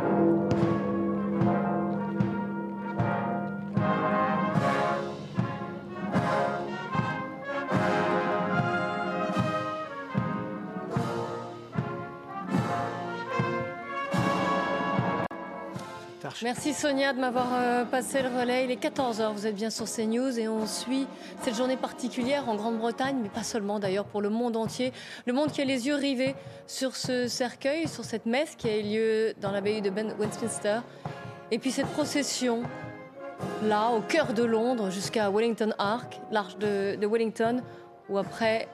Thank you. Merci Sonia de m'avoir euh, passé le relais. Il est 14h, vous êtes bien sur CNews et on suit cette journée particulière en Grande-Bretagne, mais pas seulement d'ailleurs pour le monde entier. Le monde qui a les yeux rivés sur ce cercueil, sur cette messe qui a eu lieu dans l'abbaye de ben-, Westminster. Et puis cette procession, là, au cœur de Londres, jusqu'à Wellington Ark, l'arche de, Wellington, où après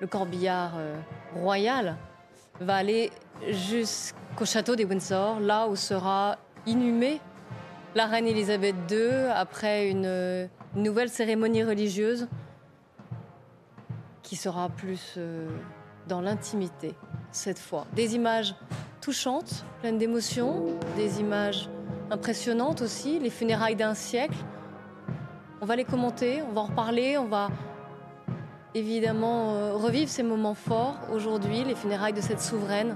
le corbillard euh, royal va aller jusqu'au château des Windsor, là où sera inhumée la reine Elisabeth II après une, nouvelle cérémonie religieuse qui sera plus euh, dans l'intimité cette fois. Des images touchantes, pleines d'émotions, des images impressionnantes aussi, les funérailles d'un siècle. On va les commenter, on va en reparler, on va évidemment euh, revivre ces moments forts aujourd'hui, les funérailles de cette souveraine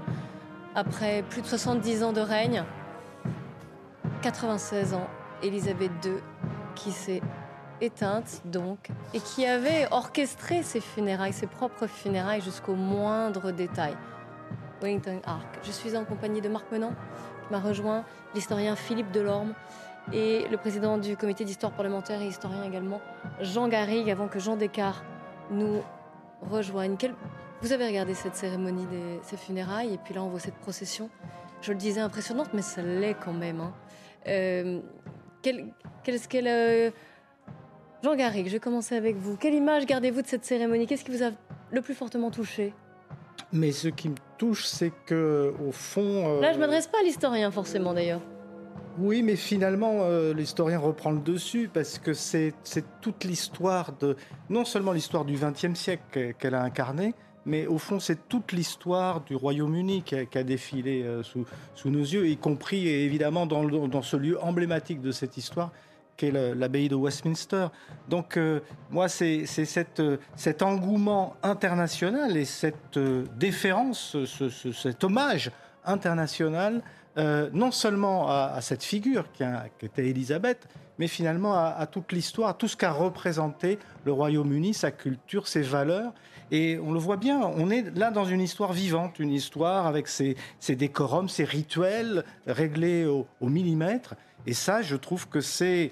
après plus de 70 ans de règne. 96 ans, Elisabeth II, qui s'est éteinte donc, et qui avait orchestré ses funérailles, ses propres funérailles jusqu'au moindre détail. Wellington Ark. Je suis en compagnie de Marc Menant, qui m'a rejoint, l'historien Philippe Delorme, et le président du comité d'histoire parlementaire et historien également, Jean Garrigue, avant que Jean Descartes nous rejoigne. Vous avez regardé cette cérémonie des ces funérailles, et puis là on voit cette procession. Je le disais impressionnante, mais ça l'est quand même. Hein. Euh, qu'est-ce qu'elle. Euh, Jean Garrigue, je vais commencer avec vous. Quelle image gardez-vous de cette cérémonie? Qu'est-ce qui vous a le plus fortement touché? Mais ce qui me touche, c'est que, au fond. Euh, Là, je m'adresse pas à l'historien, forcément, d'ailleurs. Oui, mais finalement, l'historien reprend le dessus parce que c'est toute l'histoire de. Non seulement l'histoire du XXe siècle qu'elle a incarnée, mais au fond, c'est toute l'histoire du Royaume-Uni qui, a défilé euh, sous, nos yeux, y compris évidemment dans, ce lieu emblématique de cette histoire qu'est l'abbaye de Westminster. Donc, euh, moi, c'est euh, cet engouement international et cette déférence, cet hommage international, non seulement à, cette figure qui, était Élisabeth, mais finalement à toute l'histoire, tout ce qu'a représenté le Royaume-Uni, sa culture, ses valeurs. Et on le voit bien, on est là dans une histoire vivante, une histoire avec ses, décorums, ses rituels réglés au, millimètre. Et ça, je trouve que c'est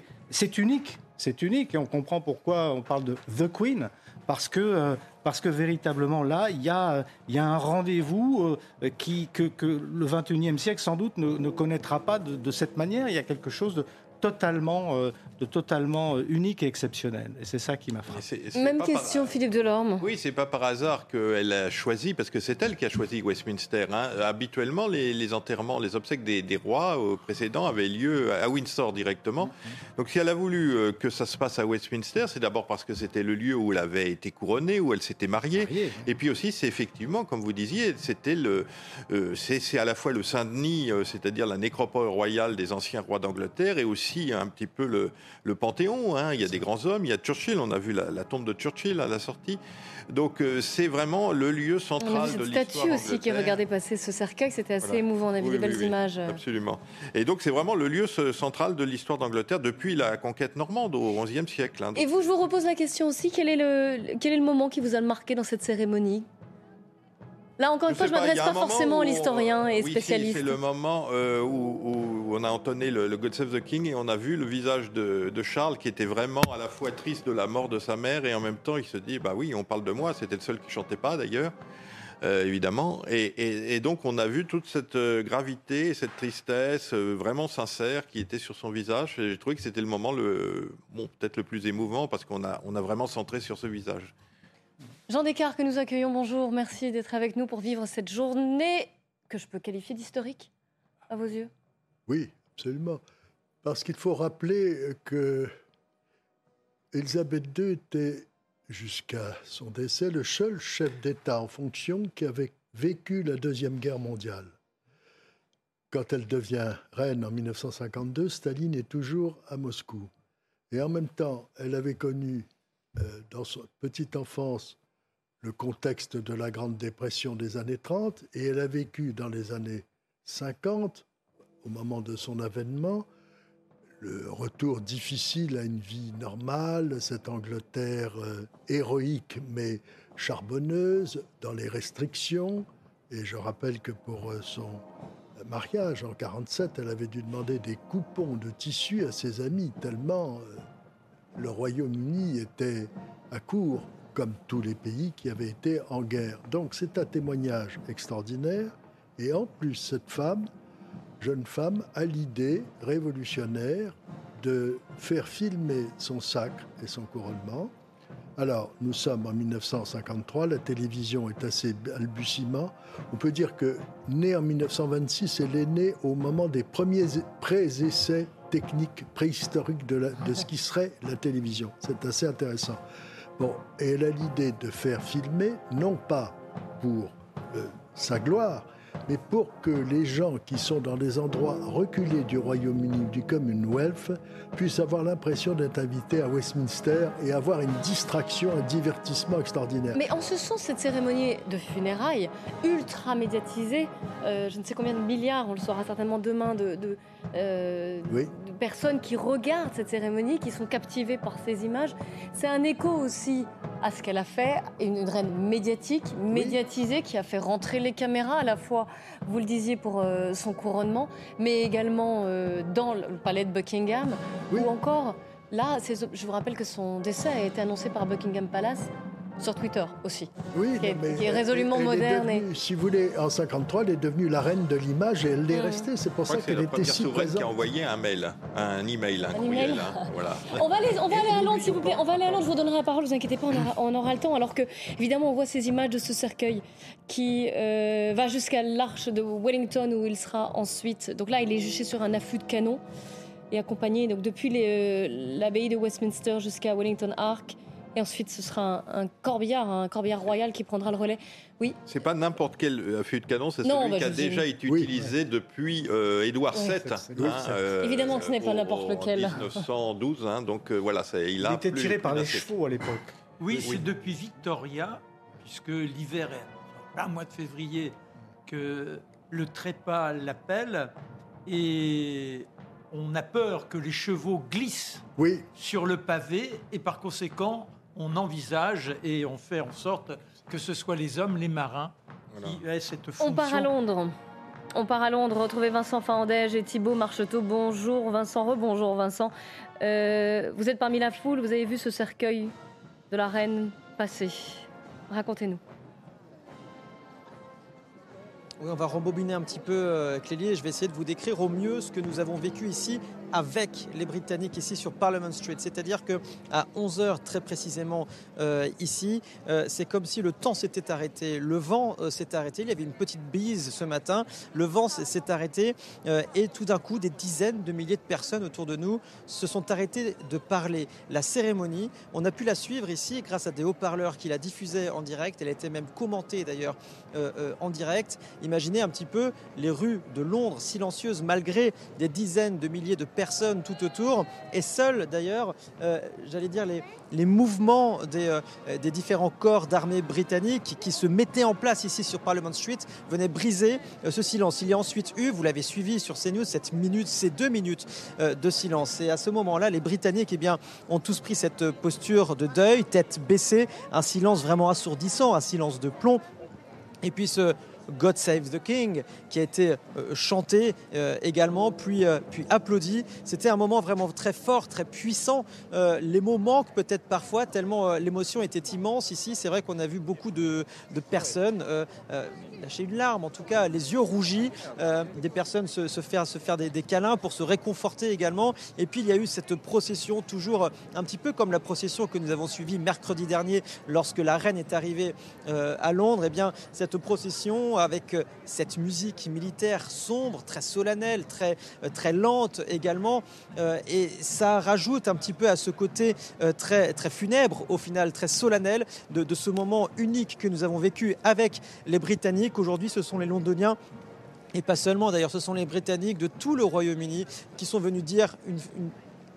unique. C'est unique et on comprend pourquoi on parle de The Queen. Parce que, euh, parce que véritablement là, il y a, y a un rendez-vous euh, qui, que, le 21e siècle sans doute ne, connaîtra pas de, cette manière. Il y a quelque chose de, totalement, euh, de totalement euh, unique et exceptionnel. Et c'est ça qui m'a frappé. Même question, Philippe Delorme. Oui, c'est pas par hasard qu'elle a choisi, parce que c'est elle qui a choisi Westminster. Hein. Habituellement, les, enterrements, les obsèques des, rois au précédents avaient lieu à Windsor directement. Mm-hmm. Donc si elle a voulu euh, que ça se passe à Westminster, c'est d'abord parce que c'était le lieu où elle avait été couronnée, où elle s'était mariée. Et puis aussi, c'est effectivement, comme vous disiez, c'était le, c'est à la fois le Saint-Denis, c'est-à-dire la nécropole royale des anciens rois d'Angleterre, et aussi un petit peu le, le panthéon. Hein. Il y a des grands hommes, il y a Churchill, on a vu la, tombe de Churchill à la sortie. Donc euh, c'est vraiment le lieu central de l'histoire. statue aussi qui regardait passer ce cercueil, c'était assez émouvant, on a vu des belles images. Absolument. Et donc c'est vraiment le lieu central de l'histoire d'Angleterre depuis la conquête normande au XIe siècle. Hein. Et vous, je vous repose la question aussi, quel est le, quel est le moment qui vous a marqué dans cette cérémonie? Là, encore une fois, je ne m'adresse pas, forcément à l'historien et oui, spécialiste. C'est le moment euh, où, on a entonné le, God Save the King et on a vu le visage de, Charles qui était vraiment à la fois triste de la mort de sa mère et en même temps il se dit bah oui, on parle de moi. C'était le seul qui chantait pas d'ailleurs. Euh, évidemment. Et, donc on a vu toute cette euh, gravité, cette tristesse vraiment sincère qui était sur son visage. Et j'ai trouvé que c'était le moment le, bon, peut-être le plus émouvant parce qu'on a, on a vraiment centré sur ce visage. Jean Descartes, que nous accueillons, bonjour. Merci d'être avec nous pour vivre cette journée que je peux qualifier d'historique, à vos yeux. Oui, absolument. Parce qu'il faut rappeler que Elisabeth II était, jusqu'à son décès, le seul chef d'État en fonction qui avait vécu la Deuxième Guerre mondiale. Quand elle devient reine en 1952, Staline est toujours à Moscou. Et en même temps, elle avait connu, euh, dans sa petite enfance, le contexte de la Grande Dépression des années 30 et elle a vécu dans les années 50 au moment de son avènement, le retour difficile à une vie normale, cette Angleterre euh, héroïque mais charbonneuse, dans les restrictions. Et je rappelle que pour euh, son mariage en 47, elle avait dû demander des coupons de tissu à ses amis, tellement euh, le Royaume-Uni était à court, comme tous les pays qui avaient été en guerre. Donc c'est un témoignage extraordinaire. Et en plus, cette femme jeune femme a l'idée révolutionnaire de faire filmer son sacre et son couronnement. Alors, nous sommes en 1953, la télévision est assez balbutiement. On peut dire que, née en 1926, elle est née au moment des premiers pré-essais techniques préhistoriques de, de ce qui serait la télévision. C'est assez intéressant. Bon, et elle a l'idée de faire filmer, non pas pour euh, sa gloire, mais pour que les gens qui sont dans des endroits reculés du Royaume-Uni, du Commonwealth, puissent avoir l'impression d'être invités à Westminster et avoir une distraction, un divertissement extraordinaire. Mais en ce sens, cette cérémonie de funérailles, ultra médiatisée, euh, je ne sais combien de milliards, on le saura certainement demain, de, euh, de personnes qui regardent cette cérémonie, qui sont captivées par ces images, c'est un écho aussi à ce qu'elle a fait, une reine médiatique, médiatisée, qui a fait rentrer les caméras à la fois, vous le disiez, pour euh, son couronnement, mais également euh, dans le palais de Buckingham, ou encore, là, je vous rappelle que son décès a été annoncé par Buckingham Palace sur Twitter aussi. Oui, qui, est, résolument moderne. Si vous voulez, en 53, elle est devenue la reine de l'image et elle l'est restée. C'est pour ça qu'elle était si présente. qui a envoyé un mail, un email, un, courriel. Hein, voilà. On va aller, on va aller à Londres, s'il vous plaît. On va aller à Londres. Je vous donnerai la parole. Vous inquiétez pas, on aura, le temps. Alors que, évidemment, on voit ces images de ce cercueil qui euh, va jusqu'à l'arche de Wellington où il sera ensuite. Donc là, il est juché sur un affût de canon et accompagné donc depuis euh, l'abbaye de Westminster jusqu'à Wellington Ark et ensuite, ce sera un, corbillard, un corbillard royal qui prendra le relais. Oui. C'est pas n'importe quel affût de canon, c'est celui bah, qui a déjà été utilisé depuis euh, Édouard VII. Hein, euh, Évidemment, ce n'est pas n'importe lequel. En 1912, hein, donc euh, voilà, ça, il a. Il était tiré par les chevaux à l'époque. Oui, c'est depuis Victoria, puisque l'hiver est en mois de février, que le trépas l'appelle et on a peur que les chevaux glissent oui. sur le pavé et par conséquent on envisage et on fait en sorte que ce soit les hommes, les marins, qui aient cette fonction. On part à Londres. On part à Londres, retrouver Vincent Fandège et Thibault Marcheteau. Bonjour Vincent, rebonjour Vincent. Euh, vous êtes parmi la foule, vous avez vu ce cercueil de la reine passer. Racontez-nous. Oui, on va rembobiner un petit peu, euh, Clélie, et je vais essayer de vous décrire au mieux ce que nous avons vécu ici avec les Britanniques ici sur Parliament Street. C'est-à-dire que à 11h très précisément euh, ici, euh, c'est comme si le temps s'était arrêté, le vent euh, s'est arrêté. Il y avait une petite bise ce matin, le vent s'est arrêté et tout d'un coup, des dizaines de milliers de personnes autour de nous se sont arrêtées de parler. La cérémonie, on a pu la suivre ici grâce à des haut-parleurs qui la diffusaient en direct. Elle a été même commentée d'ailleurs en direct. Imaginez un petit peu les rues de Londres silencieuses malgré des dizaines de milliers de personnes personnes tout autour, et seuls d'ailleurs, euh, j'allais dire, les, mouvements des, euh, des différents corps d'armée britanniques qui se mettaient en place ici sur Parliament Street venaient briser euh, ce silence. Il y a ensuite eu, vous l'avez suivi sur CNews, cette minute, ces deux minutes de silence. Et à ce moment-là, les Britanniques eh bien, ont tous pris cette posture de deuil, tête baissée, un silence vraiment assourdissant, un silence de plomb. Et puis ce, God Save the King, qui a été euh, chanté euh, également, puis, euh, puis applaudi. C'était un moment vraiment très fort, très puissant. les mots manquent peut-être parfois, tellement l'émotion était immense ici. C'est vrai qu'on a vu beaucoup de, de personnes lâcher une larme, en tout cas les yeux rougis, des personnes se, faire, se faire des, câlins pour se réconforter également. Et puis il y a eu cette procession, toujours un petit peu comme la procession que nous avons suivie mercredi dernier lorsque la reine est arrivée à Londres. Et eh bien cette procession avec euh, cette musique militaire sombre, très solennelle, très, euh, très lente également. Euh, et ça rajoute un petit peu à ce côté très, très funèbre, au final très solennel, de ce moment unique que nous avons vécu avec les Britanniques. Aujourd'hui, ce sont les Londoniens et pas seulement d'ailleurs, ce sont les Britanniques de tout le Royaume-Uni qui sont venus dire une,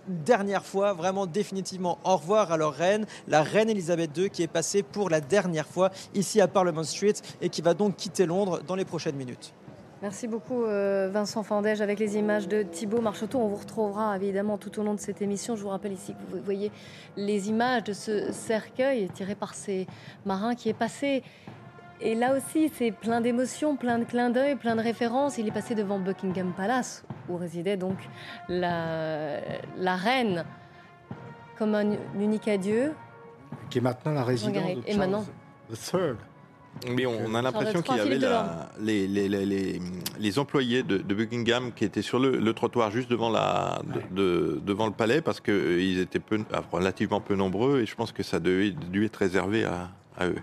dernière fois, vraiment définitivement au revoir à leur reine, la reine Elisabeth II, qui est passée pour la dernière fois ici à Parliament Street et qui va donc quitter Londres dans les prochaines minutes. Merci beaucoup euh, Vincent Fandège avec les images de Thibaut Marcheteau. On vous retrouvera évidemment tout au long de cette émission. Je vous rappelle ici que vous voyez les images de ce cercueil tiré par ces marins qui est passé. Et là aussi, c'est plein d'émotions, plein de clins d'œil, plein de références. Il est passé devant Buckingham Palace, où résidait donc la, la reine, comme un unique adieu. Qui est maintenant la résidence de Et maintenant Charles III. Mais on, on a l'impression qu'il y avait la- les, les, les, les, les employés de, de Buckingham qui étaient sur le, le trottoir juste devant, la, de- de- devant le palais parce qu'ils étaient peu, ah, relativement peu nombreux et je pense que ça devait dû être réservé à, à eux.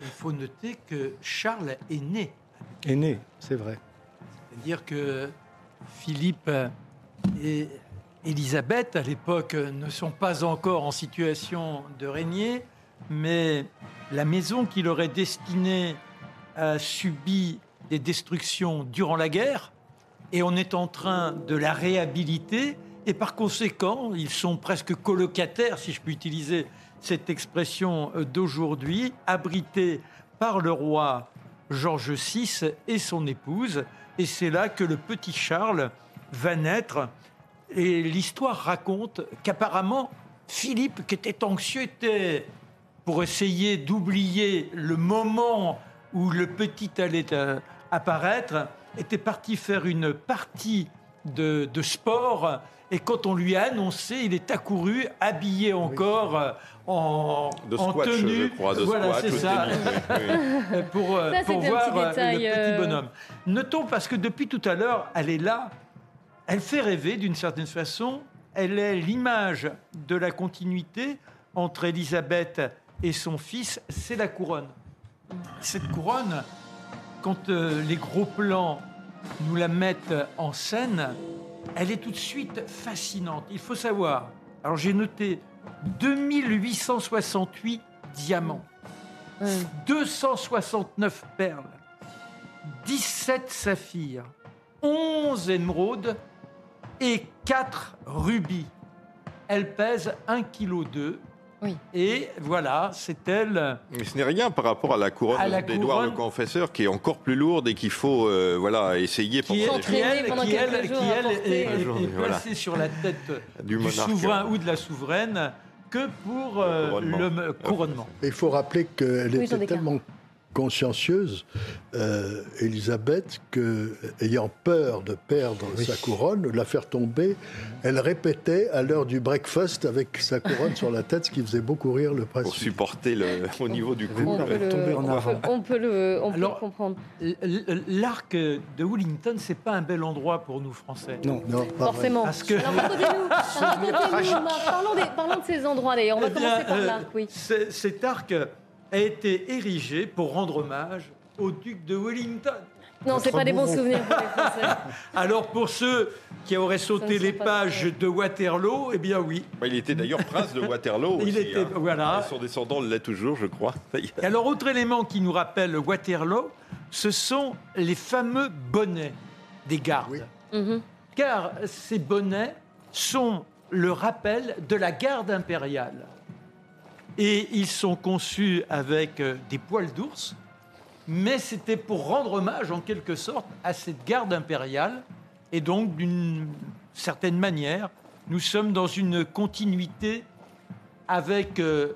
Il faut noter que Charles est né. Est né, c'est vrai. C'est-à-dire que Philippe et Élisabeth, à l'époque, ne sont pas encore en situation de régner, mais la maison qui leur est destinée a subi des destructions durant la guerre et on est en train de la réhabiliter et par conséquent, ils sont presque colocataires, si je peux utiliser cette expression euh, d'aujourd'hui, abrités par le roi Georges VI et son épouse. Et c'est là que le petit Charles va naître. Et l'histoire raconte qu'apparemment, Philippe, qui était anxieux, était pour essayer d'oublier le moment où le petit allait euh, apparaître, était parti faire une partie de sport. Et quand on lui a annoncé, il est accouru, habillé encore euh, en, De en squash, tenue. je crois, de voilà, c'est ça. oui, pour, euh, Ça, pour un voir petit euh, détail, le petit euh, bonhomme. Notons parce que depuis tout à l'heure, elle est là, elle fait rêver d'une certaine façon. Elle est l'image de la continuité entre Élisabeth et son fils, c'est la couronne. Cette couronne, quand euh, les gros plans nous la mettent en scène, elle est tout de suite fascinante. Il faut savoir, alors j'ai noté 2868 diamants. Hum. 269 perles, 17 saphirs, 11 émeraudes et 4 rubis. Elle pèse 1,2 kg. Oui. Et voilà, c'est elle. Mais ce n'est rien par rapport à la couronne d'Édouard le Confesseur qui est encore plus lourde et qu'il faut euh, voilà, essayer Qui, pendant S'entraîner qui, elle, pendant qui, quelques elle- jours qui, à elle, porter. est, est- Journée, est voilà. placée sur la tête Du souverain ou de la souveraine que pour euh, le couronnement. Il faut rappeler qu'elle Oui, était tellement consciencieuse, euh, Elisabeth, que, ayant peur de perdre Oui. sa couronne, de la faire tomber, elle répétait à l'heure du breakfast avec sa couronne sur la tête, ce qui faisait beaucoup rire le prince. pour supporter le, au niveau du cou. On peut, tombée le, en on peut- on peut le, on peut Alors- le comprendre. L'arc de Wellington, c'est pas un bel endroit pour nous Français. Non, Non, pas. Forcément. Parce que- Alors racontez-nous, racontez-nous, Marc. parlons, des- parlons de ces endroits d'ailleurs. On va Eh bien, commencer par euh, l'arc, oui. c'est- Cet arc a été érigé pour rendre hommage au duc de Wellington. Non, c'est pas des bons souvenirs pour les Français. Alors pour ceux qui auraient sauté les pages de Waterloo, eh bien oui. Il était d'ailleurs prince de Waterloo. Il aussi, était- hein. voilà. Et Son descendant l'est toujours, je crois. Et alors autre élément qui nous rappelle Waterloo, ce sont les fameux bonnets des gardes. Oui. Mhm. car ces bonnets sont le rappel de la garde impériale. Et ils sont conçus avec euh, des poils d'ours, mais c'était pour rendre hommage en quelque sorte à cette garde impériale. Et donc, d'une certaine manière, nous sommes dans une continuité avec euh,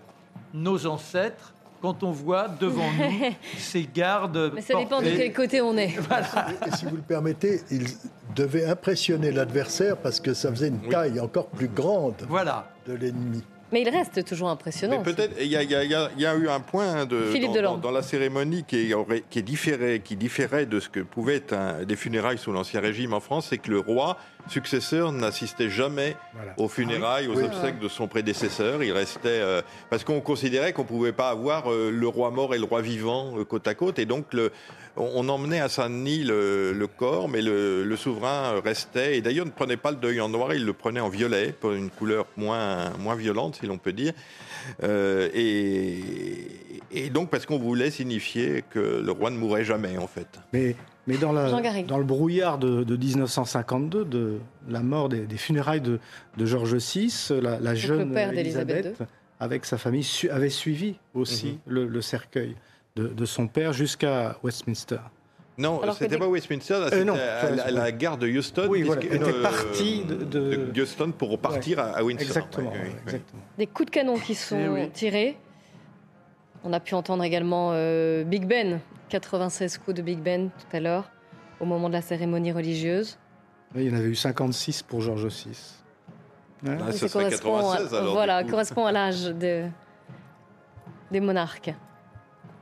nos ancêtres quand on voit devant nous ces gardes. Mais ça dépend de quel côté on est. Et si vous le permettez, il devait impressionner l'adversaire parce que ça faisait une Oui. taille encore plus grande Voilà. de l'ennemi. Mais il reste toujours Mais impressionnant. peut-être, il y, a- y y eu un point de, Philippe dans, Delorme. dans- dans la cérémonie qui, aurait- qui, est différé, qui différait de ce que pouvaient être un- des funérailles sous l'Ancien Régime en France, c'est que le roi successeur n'assistait jamais Voilà. aux funérailles, aux Oui. obsèques de son prédécesseur. Il restait euh, parce qu'on considérait qu'on pouvait pas avoir euh, le roi mort et le roi vivant euh, côte à côte, et donc le, on, on emmenait à Saint-Denis le, le corps, mais le, le souverain restait. Et d'ailleurs, ne prenait pas le deuil en noir, il le prenait en violet, pour une couleur moins moins violente, si l'on peut dire. Euh, et, et donc parce qu'on voulait signifier que le roi ne mourrait jamais, en fait. Mais, mais dans, la- le brouillard de, de 1952, de la mort des, des funérailles de, de Georges VI, la, la jeune Élisabeth, avec sa famille, su- avait suivi aussi Mhm. le, le cercueil de, de son père jusqu'à Westminster. Non, c'était des- pas Westminster, Euh, c'était à, la gare de Houston. Oui, voilà, était euh, partie de- de- Houston pour repartir à, à Windsor. Exactement. Oui, oui, oui. exactement. Des coups de canon qui sont oui. tirés. On a pu entendre également euh, Big Ben, 96 coups de Big Ben tout à l'heure, au moment de la cérémonie religieuse. Oui, il y en avait eu 56 pour George VI. Ah, ça correspond à- 96 alors. voilà, correspond à l'âge de- des monarques.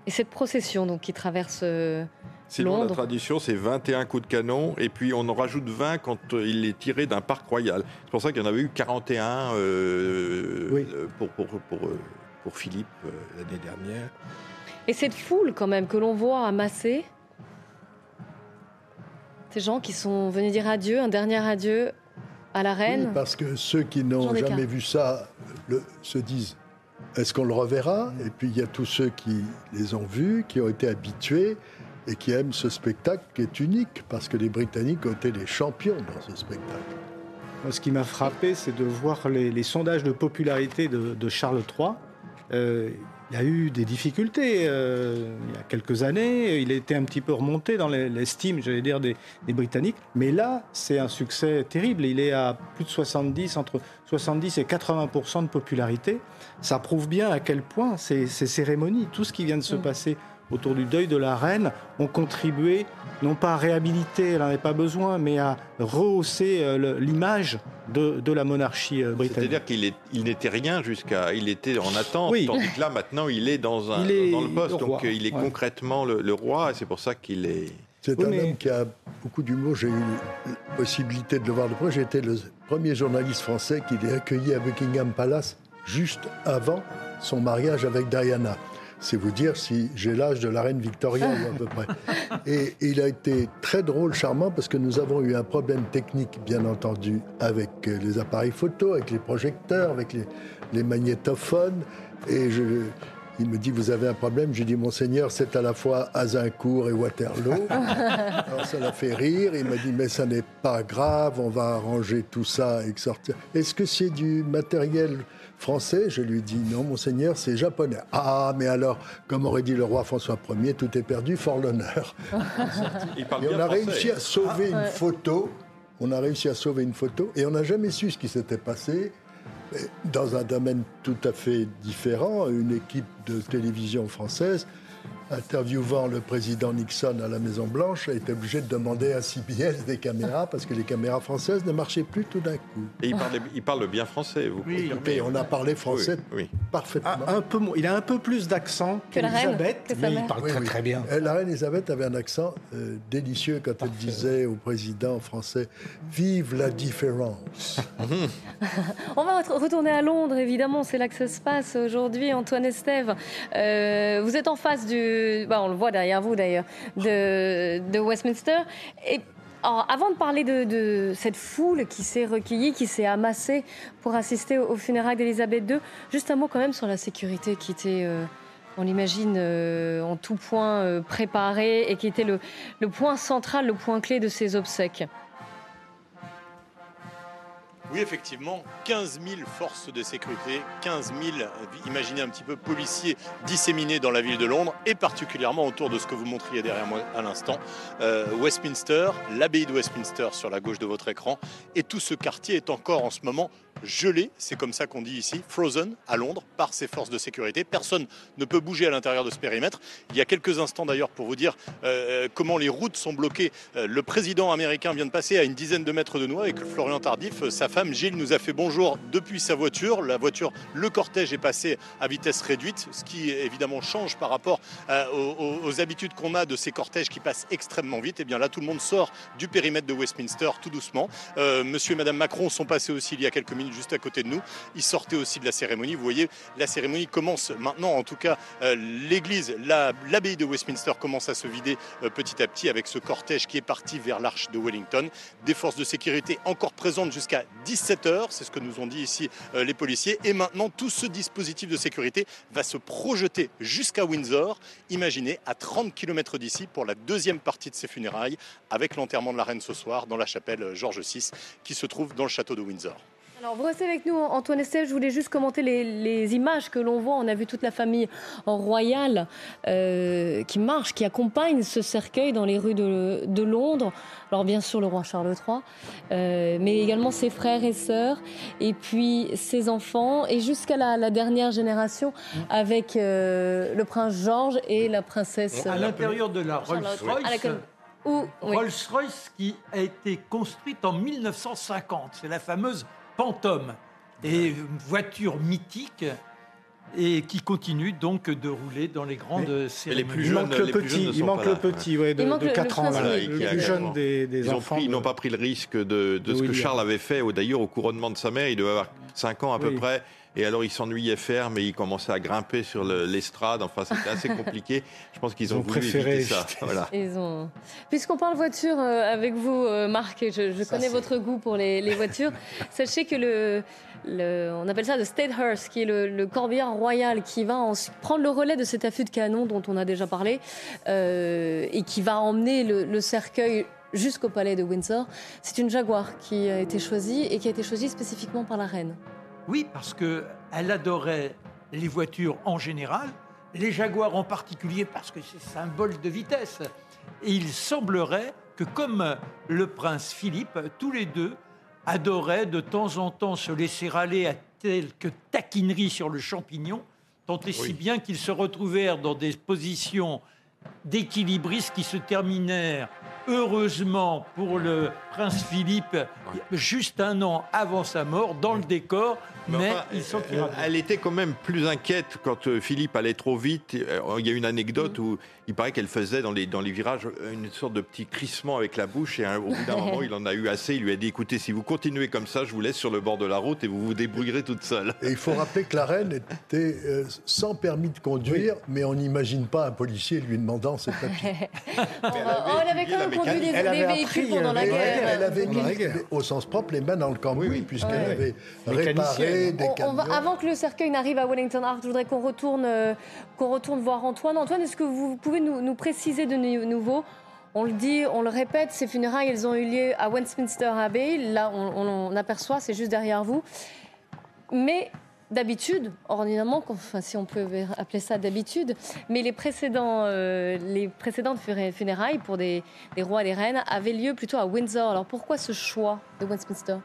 Et cette procession donc qui traverse euh, Sinon, la Londres. tradition, c'est 21 coups de canon, et puis on en rajoute 20 quand euh, il est tiré d'un parc royal. C'est pour ça qu'il y en avait eu 41 euh, Oui. euh, pour, pour, pour, pour Philippe l'année dernière. Et cette foule quand même que l'on voit amasser, ces gens qui sont venus dire adieu, un dernier adieu à la Oui, reine. parce que ceux qui n'ont jamais vu ça le- se disent est-ce qu'on le reverra? Et puis il y a tous ceux qui les ont vus, qui ont été habitués et qui aiment ce spectacle qui est unique parce que les Britanniques ont été les champions dans ce spectacle. Moi, ce qui m'a frappé, c'est de voir les, les sondages de popularité de, de Charles III. Euh, il a eu des difficultés euh, il y a quelques années. Il a été un petit peu remonté dans les- l'estime, j'allais dire, des, des Britanniques. Mais là, c'est un succès terrible. Il est à plus de 70, entre 70 et 80% de popularité. Ça prouve bien à quel point ces, ces cérémonies, tout ce qui vient de se Mm. passer autour du deuil de la reine, ont contribué non pas à réhabiliter, elle n'en avait pas besoin, mais à rehausser euh, l'image de, de la monarchie euh, britannique. C'est-à-dire qu'il est- il n'était rien jusqu'à. Il était en attente, Oui. tandis que là, maintenant, il est dans, un, Il est dans le poste. le donc euh, il est ouais. concrètement le, le roi, et c'est pour ça qu'il est. C'est Oui, un mais- homme qui a beaucoup d'humour. J'ai eu la possibilité de le voir de près. J'ai été le premier journaliste français qui l'ait accueilli à Buckingham Palace juste avant son mariage avec Diana. C'est vous dire si j'ai l'âge de la reine Victoria ou à peu près. Et il a été très drôle, charmant, parce que nous avons eu un problème technique, bien entendu, avec euh, les appareils photo, avec les projecteurs, avec les, les magnétophones. Et je, il me dit, vous avez un problème? Je lui dis, monseigneur, c'est à la fois Azincourt et Waterloo. Alors ça l'a fait rire. Il m'a dit, mais ça n'est pas grave, on va arranger tout ça et sortir. Est-ce que c'est du matériel français Je lui dis, non, monseigneur, c'est japonais. Ah, mais alors, comme aurait dit le roi François Ier, tout est perdu, fort l'honneur. Et on a français. réussi à sauver Ah, une ouais. photo. On a réussi à sauver une photo et on n'a jamais su ce qui s'était passé. Dans un domaine tout à fait différent, une équipe de télévision française interviewant le président Nixon à la Maison Blanche a été obligée de demander à CBS des caméras parce que les caméras françaises ne marchaient plus tout d'un coup. Et il parle, il parle bien français, vous Oui. on a parlé français Oui, oui. parfaitement. Ah, un peu, il a un peu plus d'accent Que la reine, qu'Elisabeth, que mais il parle Oui, très oui. très bien. Et La reine Elisabeth avait un accent euh, délicieux quand elle disait au président français Vive la différence. On va ret- retourner à Londres, évidemment, c'est là que ça se passe aujourd'hui. Antoine Estève, euh, vous êtes en face du, bah, on le voit derrière vous d'ailleurs, de, Westminster. Alors, avant de parler de, cette foule qui s'est recueillie, qui s'est amassée pour assister aux funérailles d'Elisabeth II, juste un mot quand même sur la sécurité qui était, euh, on l'imagine, euh, en tout point euh, préparée et qui était le, le point central, le point clé de ces obsèques. Oui, effectivement, 15 000 forces de sécurité, 15 000, imaginez un petit peu, policiers disséminés dans la ville de Londres et particulièrement autour de ce que vous montriez derrière moi à l'instant, euh, Westminster, l'abbaye de Westminster sur la gauche de votre écran. Et tout ce quartier est encore en ce moment gelé, c'est comme ça qu'on dit ici, frozen à Londres par ces forces de sécurité. Personne ne peut bouger à l'intérieur de ce périmètre. Il y a quelques instants d'ailleurs pour vous dire euh, comment les routes sont bloquées. Euh, le président américain vient de passer à une dizaine de mètres de nous avec Florian Tardif. Euh, Sa femme Gilles nous a fait bonjour depuis sa voiture. La voiture, le cortège est passé à vitesse réduite, ce qui évidemment change par rapport euh, aux, aux- habitudes qu'on a de ces cortèges qui passent extrêmement vite. Et bien là, tout le monde sort du périmètre de Westminster tout doucement. Euh, Monsieur et Madame Macron sont passés aussi il y a quelques minutes juste à côté de nous. Ils sortaient aussi de la cérémonie. Vous voyez, la cérémonie commence maintenant. En tout cas, euh, l'église, la- l'abbaye de Westminster commence à se vider euh, petit à petit avec ce cortège qui est parti vers l'arche de Wellington. Des forces de sécurité encore présentes jusqu'à 17h, c'est ce que nous ont dit ici euh, les policiers. Et maintenant, tout ce dispositif de sécurité va se projeter jusqu'à Windsor, imaginez, à 30 km d'ici pour la deuxième partie de ces funérailles, avec l'enterrement de la reine ce soir dans la chapelle George VI qui se trouve dans le château de Windsor. Alors, vous restez avec nous, Antoine Estelle. Je voulais juste commenter les, images que l'on voit. On a vu toute la famille royale euh, qui marche, qui accompagne ce cercueil dans les rues de, Londres. Alors, bien sûr, le roi Charles III, euh, mais également ses frères et sœurs, et puis ses enfants, et jusqu'à la, dernière génération avec euh, le prince George et la princesse. À l'intérieur de la Rolls-Royce. Rolls-Royce qui a été construite en 1950. C'est la fameuse Phantom, et voiture mythique et qui continue donc de rouler dans les grandes séries. il manque le petit, il manque le petit de, 4 ans, le, plus jeune des, enfants. ils n'ont pas pris le risque de, ce que Charles avait fait, d'ailleurs au couronnement de sa mère, il devait avoir 5 ans à peu près. Et alors, il s'ennuyait ferme et il commençait à grimper sur l'estrade. Enfin, c'était assez compliqué. Je pense qu'ils ont, voulu préféré ça. Voilà. Ont... Puisqu'on parle voiture euh, avec vous, euh, Marc, je, je connais votre goût pour les, les voitures. Sachez que le, le, on appelle ça le State Hearse, qui est le, le, corbillard royal, qui va prendre le relais de cet affût de canon dont on a déjà parlé, euh, et qui va emmener le, le cercueil jusqu'au palais de Windsor. C'est une Jaguar qui a été choisie et qui a été choisie spécifiquement par la reine. Oui, parce qu'elle adorait les voitures en général, les Jaguars en particulier parce que c'est symbole de vitesse. Et il semblerait que comme le prince Philippe, tous les deux adoraient de temps en temps se laisser aller à quelques taquineries sur le champignon, tant et si bien qu'ils se retrouvèrent dans des positions d'équilibristes qui se terminèrent heureusement pour le prince Philippe, juste un an avant sa mort, dans le décor mais, euh, Elle était quand même plus inquiète quand euh, Philippe allait trop vite. Euh, il y a une anecdote mm. où il paraît qu'elle faisait dans les, dans les virages une sorte de petit crissement avec la bouche. Et au bout d'un moment, il en a eu assez. Il lui a dit écoutez, si vous continuez comme ça, je vous laisse sur le bord de la route et vous vous débrouillerez toute seule. Et il faut rappeler que la reine était sans permis de conduire, mais on n'imagine pas un policier lui demandant ses papiers. oh, elle avait quand même conduit des, véhicules pendant la guerre. Elle avait mis, au sens propre, les mains dans le cambouis, puisqu'elle avait réparé avant que le cercueil n'arrive à Wellington Ark, je voudrais qu'on retourne, euh, qu'on retourne voir Antoine. Antoine, est-ce que vous pouvez nous, préciser de nouveau? On le dit, on le répète, ces funérailles, elles ont eu lieu à Westminster Abbey. Là, on, aperçoit, c'est juste derrière vous. Mais d'habitude, ordinairement, enfin, si on peut appeler ça d'habitude, mais les, précédents, euh, les précédentes funérailles pour des, des rois et des reines avaient lieu plutôt à Windsor. Alors pourquoi ce choix de Westminster?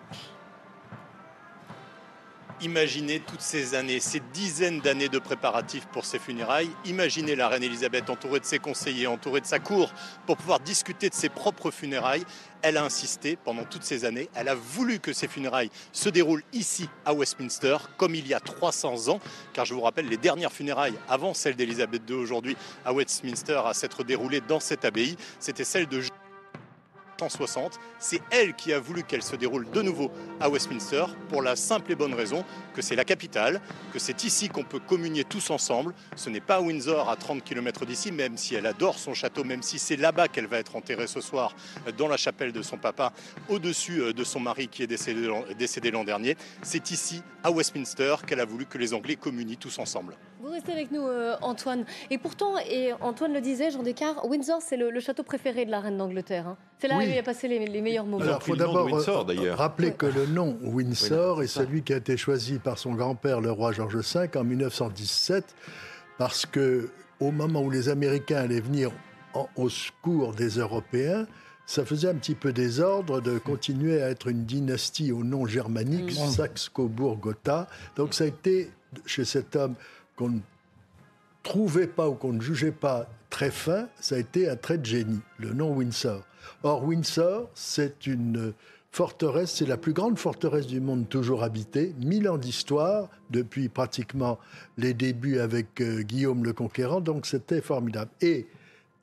Imaginez toutes ces années, ces dizaines d'années de préparatifs pour ces funérailles. Imaginez la reine Elisabeth entourée de ses conseillers, entourée de sa cour, pour pouvoir discuter de ses propres funérailles. Elle a insisté pendant toutes ces années. Elle a voulu que ces funérailles se déroulent ici, à Westminster, comme il y a 300 ans. Car je vous rappelle, les dernières funérailles, avant celle d'Elisabeth II aujourd'hui, à Westminster, à s'être déroulées dans cette abbaye, c'était celle de 160. C'est elle qui a voulu qu'elle se déroule de nouveau à Westminster pour la simple et bonne raison que c'est la capitale, que c'est ici qu'on peut communier tous ensemble. Ce n'est pas Windsor à 30 km d'ici, même si elle adore son château, même si c'est là-bas qu'elle va être enterrée ce soir, dans la chapelle de son papa, au-dessus euh, de son mari qui est décédé l'an dernier. C'est ici, à Westminster, qu'elle a voulu que les Anglais communient tous ensemble. Vous restez avec nous, euh, Antoine. Et pourtant, et Antoine le disait, Jean Descartes, Windsor, c'est le, château préféré de la reine d'Angleterre. Hein. C'est là où il a passé les, meilleurs moments. Alors, il faut d'abord euh, rappeler que le nom Windsor est celui qui a été choisi par son grand-père, le roi George V, en 1917, parce que au moment où les Américains allaient venir au secours des Européens, ça faisait un petit peu désordre de continuer à être une dynastie au nom germanique, mm. Saxe-Cobourg-Gotha. Donc ça a été, chez cet homme, qu'on ne trouvait pas ou qu'on ne jugeait pas très fin, ça a été un trait de génie, le nom Windsor. Or, Windsor, c'est une forteresse, c'est la plus grande forteresse du monde toujours habitée, mille ans d'histoire, depuis pratiquement les débuts avec euh, Guillaume le Conquérant, donc c'était formidable. Et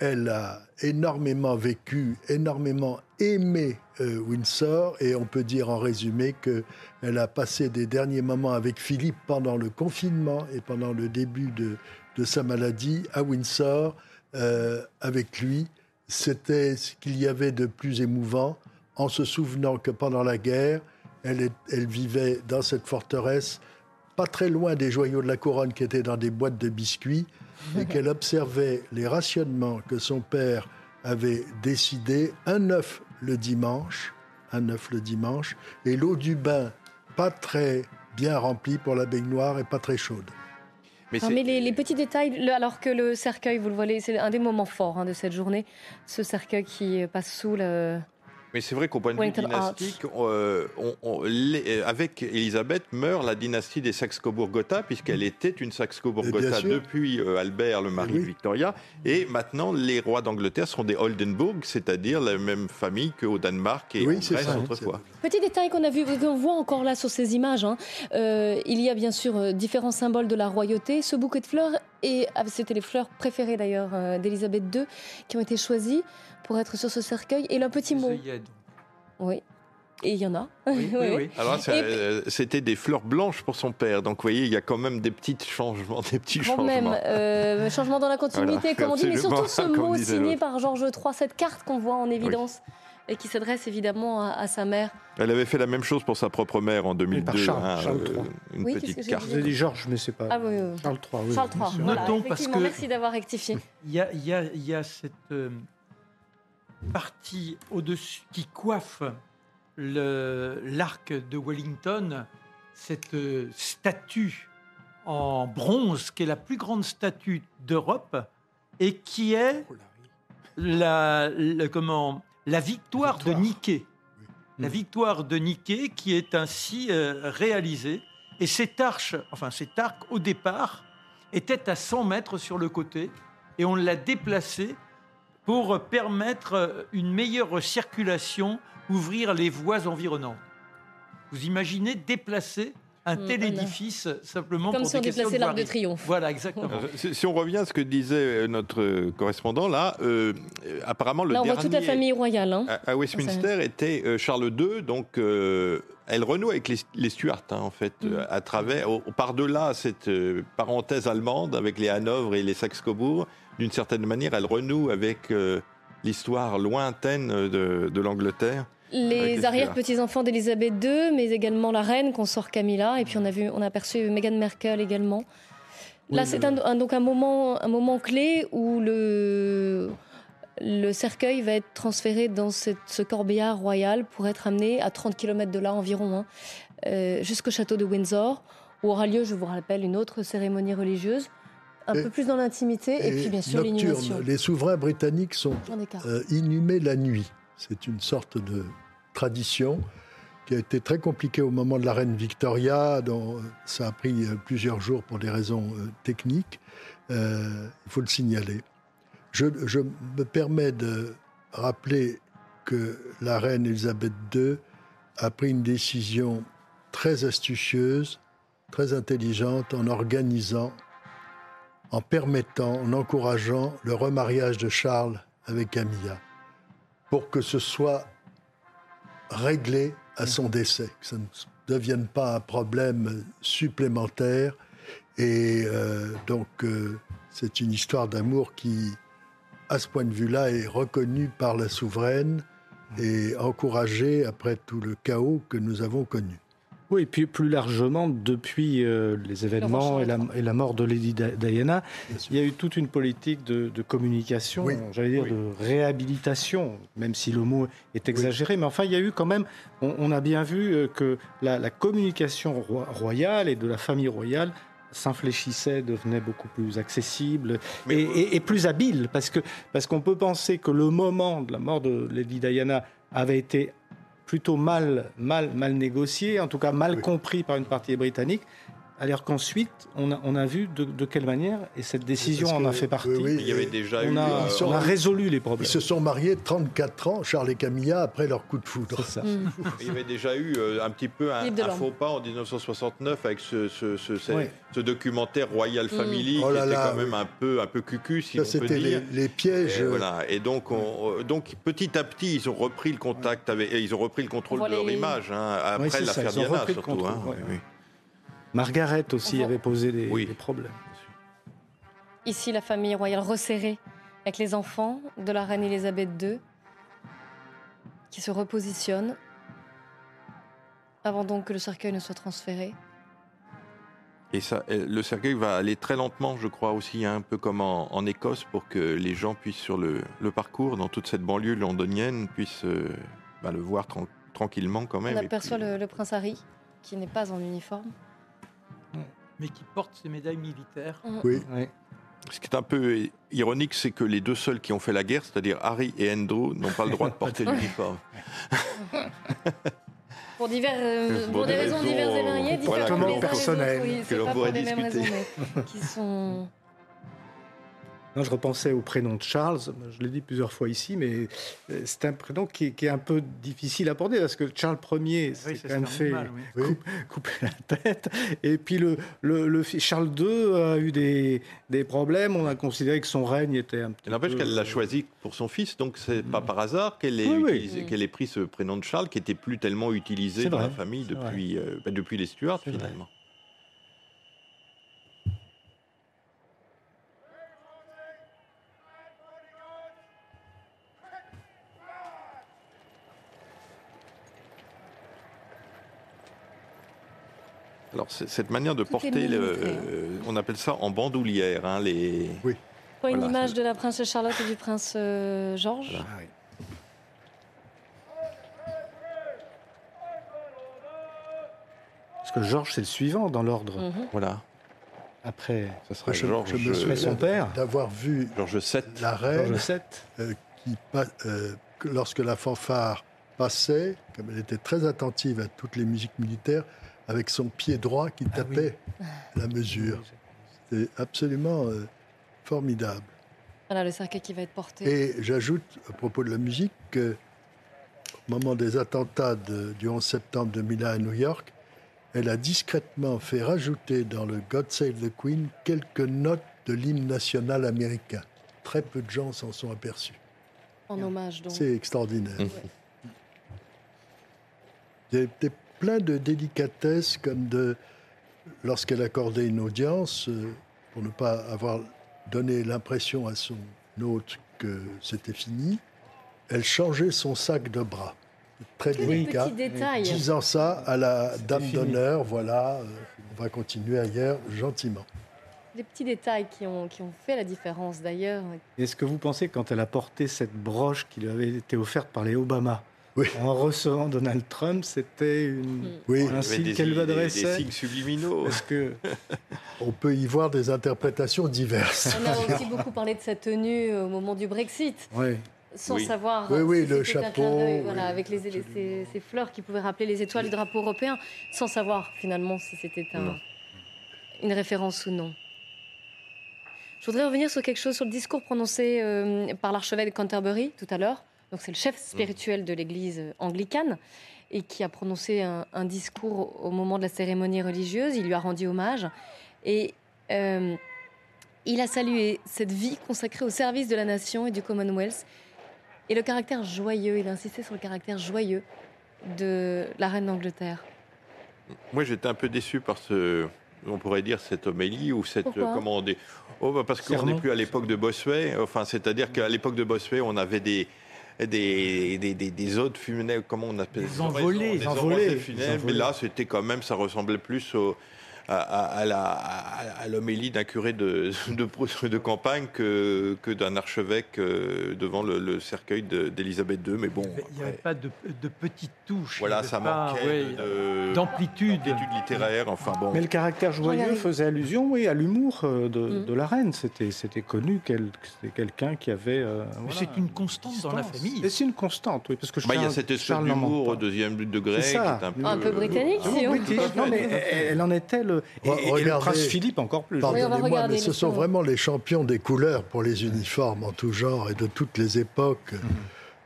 elle a énormément vécu, énormément aimé euh, Windsor et on peut dire en résumé qu'elle a passé des derniers moments avec Philippe pendant le confinement et pendant le début de, sa maladie à Windsor euh, avec lui. C'était ce qu'il y avait de plus émouvant en se souvenant que pendant la guerre, elle, elle vivait dans cette forteresse, pas très loin des joyaux de la couronne qui étaient dans des boîtes de biscuits et qu'elle observait les rationnements que son père avait décidé, un œuf le dimanche, un œuf le dimanche, et l'eau du bain pas très bien remplie pour la baignoire et pas très chaude. Mais, non, mais les, les, petits détails, le, alors que le cercueil, vous le voyez, c'est un des moments forts hein, de cette journée, ce cercueil qui passe sous le, mais c'est vrai qu'au point de vue dynastique, euh, on, on, les, avec Elisabeth meurt la dynastie des Saxe-Cobourg-Gotha, puisqu'elle était une Saxe-Cobourg-Gotha depuis euh, Albert, le mari de Victoria. Et maintenant, les rois d'Angleterre sont des Oldenburg, c'est-à-dire la même famille qu'au Danemark et oui, en Grèce ça, autrefois. Petit détail qu'on a vu, qu'on voit encore là sur ces images, hein. euh, il y a bien sûr euh, différents symboles de la royauté. Ce bouquet de fleurs, et ah, c'était les fleurs préférées d'ailleurs euh, d'Elisabeth II, qui ont été choisies pour être sur ce cercueil. Et le petit mot. Oui. Et il y en a. Oui, oui, oui. Alors, euh, c'était des fleurs blanches pour son père. Donc, vous voyez, il y a quand même des petits changements, des petits quand changements. même, euh, changement dans la continuité, Voilà, comme on dit, mais surtout ce mot signé par Georges III, cette carte qu'on voit en évidence et qui s'adresse évidemment à, à sa mère. Elle avait fait la même chose pour sa propre mère en 2002. par Charles- hein, Charles euh, III. une petite carte. dit Vous avez dit Georges, mais c'est pas. Ah oui, oui. Charles III, oui. Charles III. Voilà, Notons parce que- Merci d'avoir rectifié. Il y a, il y a- il y a cette euh, partie au-dessus qui coiffe le- l'arc de Wellington, cette statue en bronze qui est la plus grande statue d'Europe et qui est la, la- comment, la victoire, Victoire. de Niké. La Mm. victoire de Niké qui est ainsi euh, réalisée. Et cette arche, enfin cet arc au départ, était à 100 mètres sur le côté et on l'a déplacé pour permettre une meilleure circulation, ouvrir les voies environnantes. Vous imaginez déplacer un Mm, tel voilà. édifice simplement Comme pour si on des déplaçait l'arc de triomphe. Voilà, exactement. Euh, Si, si on revient à ce que disait euh, notre euh, correspondant là, euh, apparemment le Là, on voit dernier toute la famille royale. hein. à, à Westminster était euh, Charles II, donc euh, elle renoue avec les, les Stuarts hein, en fait, euh, à travers, au- par-delà cette euh, parenthèse allemande avec les Hanovre et les Saxe-Cobourg, d'une certaine manière, elle renoue avec euh, l'histoire lointaine de, de l'Angleterre. Les les arrière-petits-enfants d'Elisabeth II, mais également la reine, consort Camilla, et puis on a vu, on a aperçu Meghan Merkel également. Là, Oui, c'est un, un- donc un moment, un moment clé où le, le cercueil va être transféré dans cette- ce corbillard royal pour être amené à 30 km de là environ, hein, euh, jusqu'au château de Windsor, où aura lieu, je vous rappelle, une autre cérémonie religieuse, un Et- peu plus dans l'intimité, et, puis bien sûr l'inhumation. Les souverains britanniques sont euh, inhumés la nuit. C'est une sorte de tradition qui a été très compliquée au moment de la reine Victoria, dont euh, ça a pris euh, plusieurs jours pour des raisons techniques. Euh, il faut le signaler. Je, je me permets de rappeler que la reine Elisabeth II a pris une décision très astucieuse, très intelligente en organisant, en permettant, en encourageant le remariage de Charles avec Camilla, pour que ce soit réglé à son décès, que ça ne devienne pas un problème supplémentaire. Et euh, donc, euh, c'est une histoire d'amour qui, à ce point de vue-là, est reconnue par la souveraine et encouragée après tout le chaos que nous avons connu. Oui, et puis plus largement, depuis euh, les événements et la, et la mort de Lady Di- Diana, il y a eu toute une politique de, de communication, Oui. j'allais dire Oui. de réhabilitation, même si le mot est exagéré. Mais enfin, il y a eu quand même, on, on a bien vu euh, que la, la communication roi- royale et de la famille royale s'infléchissait, devenait beaucoup plus accessible et- et plus habile, parce que parce qu'on peut penser que le moment de la mort de Lady Diana avait été plutôt mal, mal, mal négocié, en tout cas mal Oui. compris par une partie britannique, alors qu'ensuite, on a, on a vu de, de quelle manière, et cette décision en a fait partie, oui, oui, Il y avait déjà on, eu. a, euh, sont- on a résolu les Ils problèmes. se sont mariés 34 ans, Charles et Camilla, après leur coup de foudre. Ça. Mm. Il y avait déjà eu euh, un petit peu un, faux pas en 1969 avec ce, ce, ce, ce- Oui. ce documentaire Royal Family Oh qui là était là, quand même oui. un peu, un peu cucu, si Ça, on peut c'était les, dire. les pièges. Et, voilà. et donc, on- euh, donc, petit à petit, ils ont repris le contact avec, et ils ont repris le contrôle de leur image, hein, après l'affaire ils Diana surtout. Margaret aussi voit- avait posé des, Oui. des problèmes. Ici, la famille royale resserrée avec les enfants de la reine Elisabeth II qui se repositionnent avant donc que le cercueil ne soit transféré. Et ça, euh, le cercueil va aller très lentement, je crois aussi, hein, un peu comme en, en Écosse, pour que les gens puissent sur le, le parcours, dans toute cette banlieue londonienne, puissent euh, bah, le voir tran- tranquillement quand même. On aperçoit puis, le, le prince Harry qui n'est pas en uniforme. Mais qui porte ses médailles militaires. Oui. Ouais. Ce qui est un peu ironique, c'est que les deux seuls qui ont fait la guerre, c'est-à-dire Harry et Andrew, n'ont pas le droit de porter l'uniforme. Pour, divers, euh, Pour pour des des raisons raisons, diverses et variées, voilà, différentes que l'on- personnelles, oui, que pourrait discuter. raisons, mais qui sont... Non, je repensais au prénom de Charles, je l'ai dit plusieurs fois ici, mais euh, c'est un prénom qui est, qui est un peu difficile à aborder parce que Charles Ier s'est Oui, quand même fait mal, oui. Couper la tête. Et puis le, le, le fils- Charles II a eu des, des problèmes. On a considéré que son règne était un petit Il n'empêche peu- qu'elle l'a choisi pour son fils, donc c'est pas par hasard qu'elle ait, Oui, oui. utilisé- qu'elle ait pris ce prénom de Charles, qui était plus tellement utilisé dans vrai, la famille depuis, euh, bah, depuis les Stuarts vrai. Alors cette manière de Tout porter, le, hein. euh, on appelle ça en bandoulière, hein, les. Pas une Voilà, image de la princesse Charlotte et du prince euh, Georges. Voilà. Ah oui. Parce que Georges, c'est le suivant dans l'ordre. Mhm. Voilà, Après, ça sera Je- Georges je me souviens son père. D'avoir vu Georges VII. la reine VII. euh, qui, euh, lorsque la fanfare passait, comme elle était très attentive à toutes les musiques militaires, avec son pied droit qui Ah oui. tapait la mesure. C'est absolument euh, formidable. Voilà le cercueil qui va être porté. Et j'ajoute, à propos de la musique, que au moment des attentats de- du 11 septembre 2001 à New York, elle a discrètement fait rajouter dans le God Save the Queen quelques notes de l'hymne national américain. Très peu de gens s'en sont aperçus. En hommage, donc. C'est extraordinaire. Des- plein de délicatesses, comme de lorsqu'elle accordait une audience, euh, pour ne pas avoir donné l'impression à son hôte que c'était fini, elle changeait son sac de bras. Très délicat. petits détails. Disant ça à la dame d'honneur, voilà, euh, on va continuer ailleurs gentiment. Des petits détails qui ont, qui ont fait la différence d'ailleurs. Est-ce que vous pensez quand elle a porté cette broche qui lui avait été offerte par les Obama Oui. en recevant Donald Trump, c'était une... Mm. Oui, un signe qu'elle lui des- des adressait signes subliminaux. Parce que on peut y voir des interprétations diverses. On a aussi beaucoup parlé de sa tenue au moment du Brexit, ouais. sans Oui. savoir Oui, oui, si le c'était un chapeau, oui, voilà, avec les, ces, ces fleurs qui pouvaient rappeler les étoiles du drapeau européen, sans savoir finalement si c'était un- une référence ou non. Je voudrais revenir sur quelque chose, sur le discours prononcé euh, par l'archevêque de Canterbury tout à l'heure. Donc c'est le chef spirituel de l'Église anglicane et qui a prononcé un, un discours au moment de la cérémonie religieuse. Il lui a rendu hommage et euh, il a salué cette vie consacrée au service de la nation et du Commonwealth et le caractère joyeux. Il a insisté sur le caractère joyeux de la reine d'Angleterre. Moi, j'étais un peu déçu par ce, on pourrait dire, cette homélie ou cette, Pourquoi? comment on dit, oh, bah, parce qu'on n'est plus à l'époque de Bossuet. Enfin, c'est-à-dire qu'à l'époque de Bossuet, on avait des des, des, des, des odes funèbres, comment on appelle Des ça? envolées. Des envolées funèbres. Des envolées. Mais là, c'était quand même, ça ressemblait plus au, à, l'homélie d'un curé de, de, pro- de campagne que, que d'un archevêque euh, devant le, le cercueil d'Élisabeth II. Mais bon, Il n'y avait après, pas de, de petites touches. voilà, ça pas, manquait ouais, de- d'amplitude. d'études littéraires. Enfin bon. Mais le caractère joyeux faisait allusion, oui, à l'humour euh, de, Mm. de la reine. C'était, c'était connu qu'elle, que c'était quelqu'un qui avait. euh, voilà, c'est une constante dans la famille. C'est une constante, oui, parce que Bah, il y a Charles- cette espèce d'humour au deuxième degré qui est un peu, Un peu britannique, si on- British. Non, mais elle, elle en était le. Et, et- et le Regardez. prince Philippe encore plus. Pardonnez-moi, mais ce sont vraiment les champions des couleurs pour les uniformes en tout genre et de toutes les époques.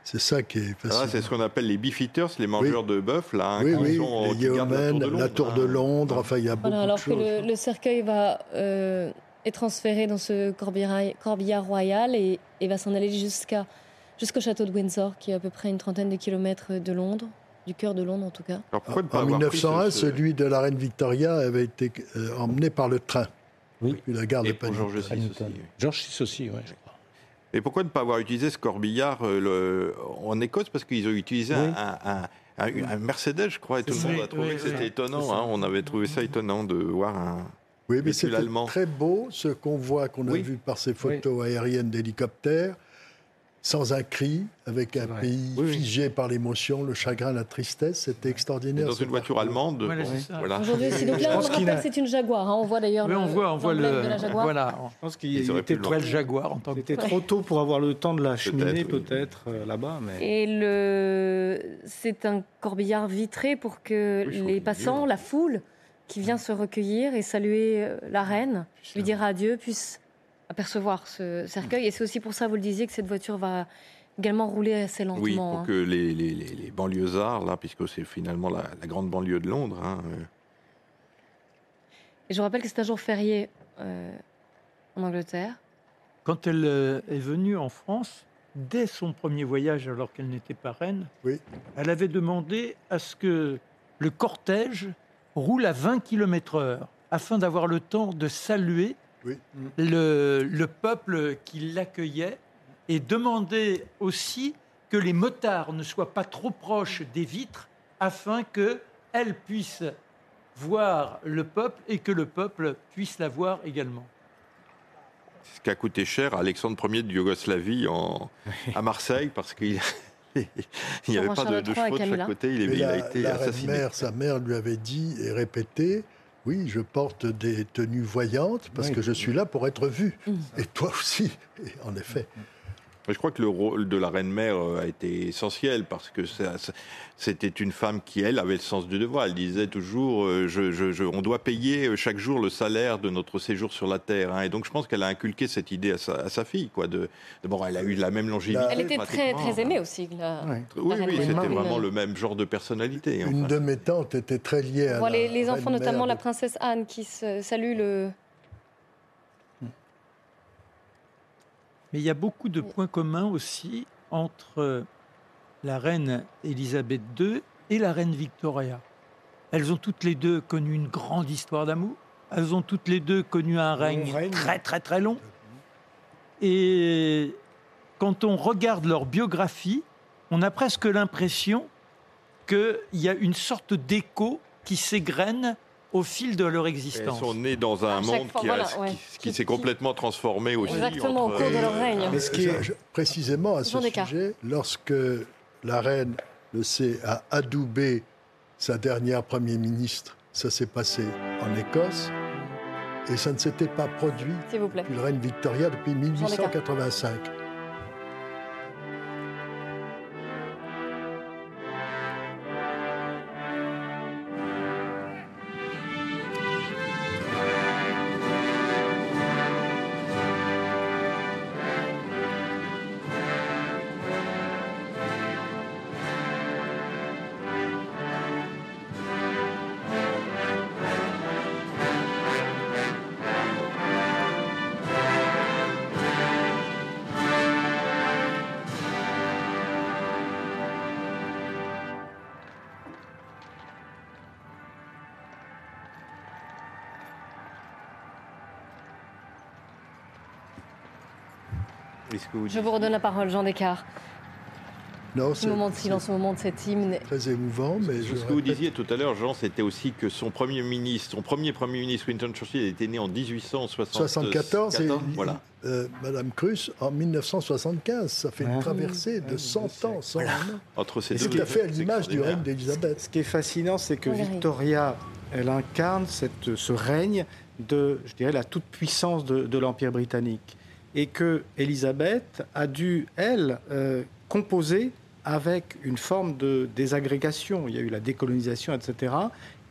C'est ça qui est Ah, fascinant. c'est ce qu'on appelle les beefeaters, les mangeurs de bœuf, là, hein, oui, oui, les Yeomen, la Tour de. Londres, enfin, il y a beaucoup Voilà, alors de que le, le cercueil va euh, est transféré dans ce corbillard, corbillard royal et, et va s'en aller jusqu'à jusqu'au château de Windsor, qui est à peu près une trentaine de kilomètres de Londres, du cœur de Londres en tout cas. Alors pourquoi ne pas En avoir pris 1901, ce- ce- celui de la reine Victoria avait été euh, emmené par le train. Oui. Depuis la gare de Et pour Paddington. Georges VI aussi. oui. Georges VI aussi, oui, je crois. Et pourquoi ne pas avoir utilisé ce corbillard euh, le- en Écosse? Parce qu'ils ont utilisé Oui. un, un- un- un Mercedes, je crois, et tout le monde a trouvé oui, que oui. c'était étonnant. Hein. On avait trouvé ça étonnant de voir un. Oui, mais véhicule c'était allemand. très beau, ce qu'on voit, qu'on a vu par ces photos aériennes d'hélicoptères. Sans un cri, avec un pays Oui, oui. figé par l'émotion, le chagrin, la tristesse. C'était extraordinaire. Dans une voiture parcours. allemande. Voilà, bon. Aujourd'hui aussi. Donc là, on rappelle, a- c'est une Jaguar. hein. On voit d'ailleurs Oui, on voit, on voit le. de la Jaguar. Voilà. Je pense qu'il était Toile Jaguar en tant que c'était trop tôt pour avoir le temps de la cheminer, peut-être, euh, là-bas. Mais... Et le... c'est un corbillard vitré pour que les passants, mieux. la foule qui vient se recueillir et saluer euh, la reine, lui dire adieu, puisse apercevoir ce cercueil. Et c'est aussi pour ça, vous le disiez, que cette voiture va également rouler assez lentement. Oui, pour hein. que les, les, les, les banlieusards, là, puisque c'est finalement la, la grande banlieue de Londres, hein, euh, Et je vous rappelle que c'est un jour férié euh, en Angleterre. Quand elle euh, est venue en France, dès son premier voyage, alors qu'elle n'était pas reine, Oui. elle avait demandé à ce que le cortège roule à 20 km/h afin d'avoir le temps de saluer Oui. le, le peuple qui l'accueillait et demander aussi que les motards ne soient pas trop proches des vitres afin que elle puisse voir le peuple et que le peuple puisse la voir également. ce qui a coûté cher à Alexandre Ier de Yougoslavie en, à Marseille, parce qu'il il n'y avait pas de, de chevaux de chaque côté, il, est- il a la, été la assassiné. mère, sa mère lui avait dit et répété Oui, je porte des tenues voyantes parce Oui. que je suis là pour être vue. Mm. Et toi aussi. Et en effet. Je crois que le rôle de la reine-mère euh, a été essentiel parce que c'était une femme qui, elle, avait le sens du devoir. Elle disait toujours euh, je, je- je- on doit payer euh, chaque jour le salaire de notre séjour sur la Terre. hein. Et donc, je pense qu'elle a inculqué cette idée à sa, à sa fille. Quoi, de, D'abord, elle a eu la même longévité. Elle était très, aimée aussi. la- Ouais. Oui, la c'était vraiment le même genre de personnalité. Une enfin. de mes tantes était très liée à la les, les enfants, notamment la princesse Anne, qui se, salue le. Mais il y a beaucoup de points communs aussi entre la reine Élisabeth II et la reine Victoria. Elles ont toutes les deux connu une grande histoire d'amour. Elles ont toutes les deux connu un règne, règne. très très très long. Et quand on regarde leur biographie, on a presque l'impression qu'il y a une sorte d'écho qui s'égrène au fil de leur Elles existence. sont nées dans un monde fois, qui, a- voilà, qui- ouais. qui Qui- s'est complètement transformé aussi. Exactement, au entre- cours de leur règne. Mais ce qui est- précisément à ce sujet, lorsque la reine, le sait, a adoubé sa dernière Premier ministre, ça s'est passé en Écosse, et ça ne s'était pas produit S'il vous plaît. depuis la reine Victoria depuis 1885. Vous Je vous redonne la parole, Jean Descartes. Non, Ce moment de silence, ce moment de cet hymne. très émouvant, mais je Ce que vous disiez tout à l'heure, Jean, c'était aussi que son premier ministre, son premier premier ministre, Winston Churchill, était né en 1874. 74 et voilà. euh, Madame Cruz en 1975. Ça fait une Ouais. traversée de Ouais, 100 je ans, 101 ans. Entre ces deux Tout à fait à l'image du règne d'Élisabeth. Ce qui est fascinant, c'est que. Victoria, elle incarne cette, ce règne de, je dirais, la toute-puissance de, de l'Empire britannique. Et que Élisabeth a dû, elle, euh, composer avec une forme de désagrégation. Il y a eu la décolonisation, etc.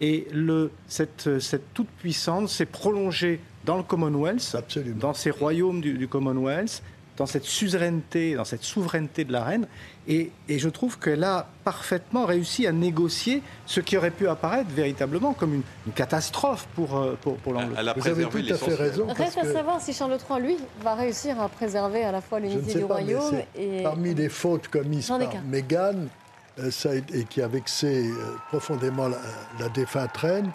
Et le, cette, cette toute-puissance s'est prolongée dans le Commonwealth, Absolument. dans ces royaumes du, du Commonwealth, dans cette suzeraineté, dans cette souveraineté de la reine. Et, et je trouve qu'elle a parfaitement réussi à négocier ce qui aurait pu apparaître véritablement comme une, une catastrophe pour, euh, pour, pour l'Angleterre. Elle a Vous avez tout à fait raison. parce Reste à que savoir si Charles III, lui, va réussir à préserver à la fois l'unité du pas, royaume et. parmi les fautes commises par. Meghan, euh, ça a été- et qui a vexé euh, profondément la, la défunte reine,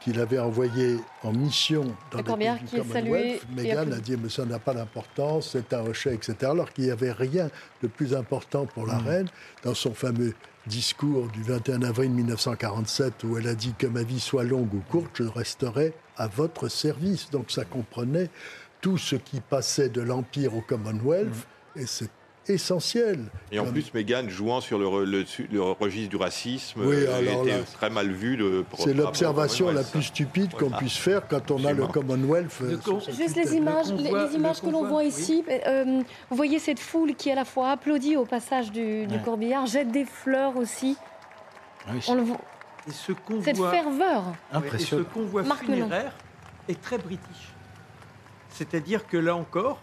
qu'il avait envoyée en mission dans La les pays du qui est saluée Commonwealth. Meghan a dit, mais ça n'a pas d'importance, c'est un rocher, etc. Alors qu'il n'y avait rien de plus important pour la reine dans son fameux discours du 21 avril 1947 où elle a dit que ma vie soit longue ou courte, je resterai à votre service. Donc ça comprenait tout ce qui passait de l'Empire au Commonwealth et c'est essentiel. Et en plus, Meghan jouant sur le, le, le registre du racisme, Oui, euh, alors était là, très mal vu. C'est l'observation la plus stupide qu'on Voilà. puisse faire quand on a le. Commonwealth. euh, Le con- Juste les images, Le les, convoi- les images le que l'on voit oui. ici. euh, vous voyez cette foule qui à la fois applaudit au passage du, du Ouais. corbillard, jette des fleurs aussi. Oui, On le voit, Et ce convoi, cette ferveur. Impressionnant. Et ce convoi funéraire est très british. C'est-à-dire que là encore,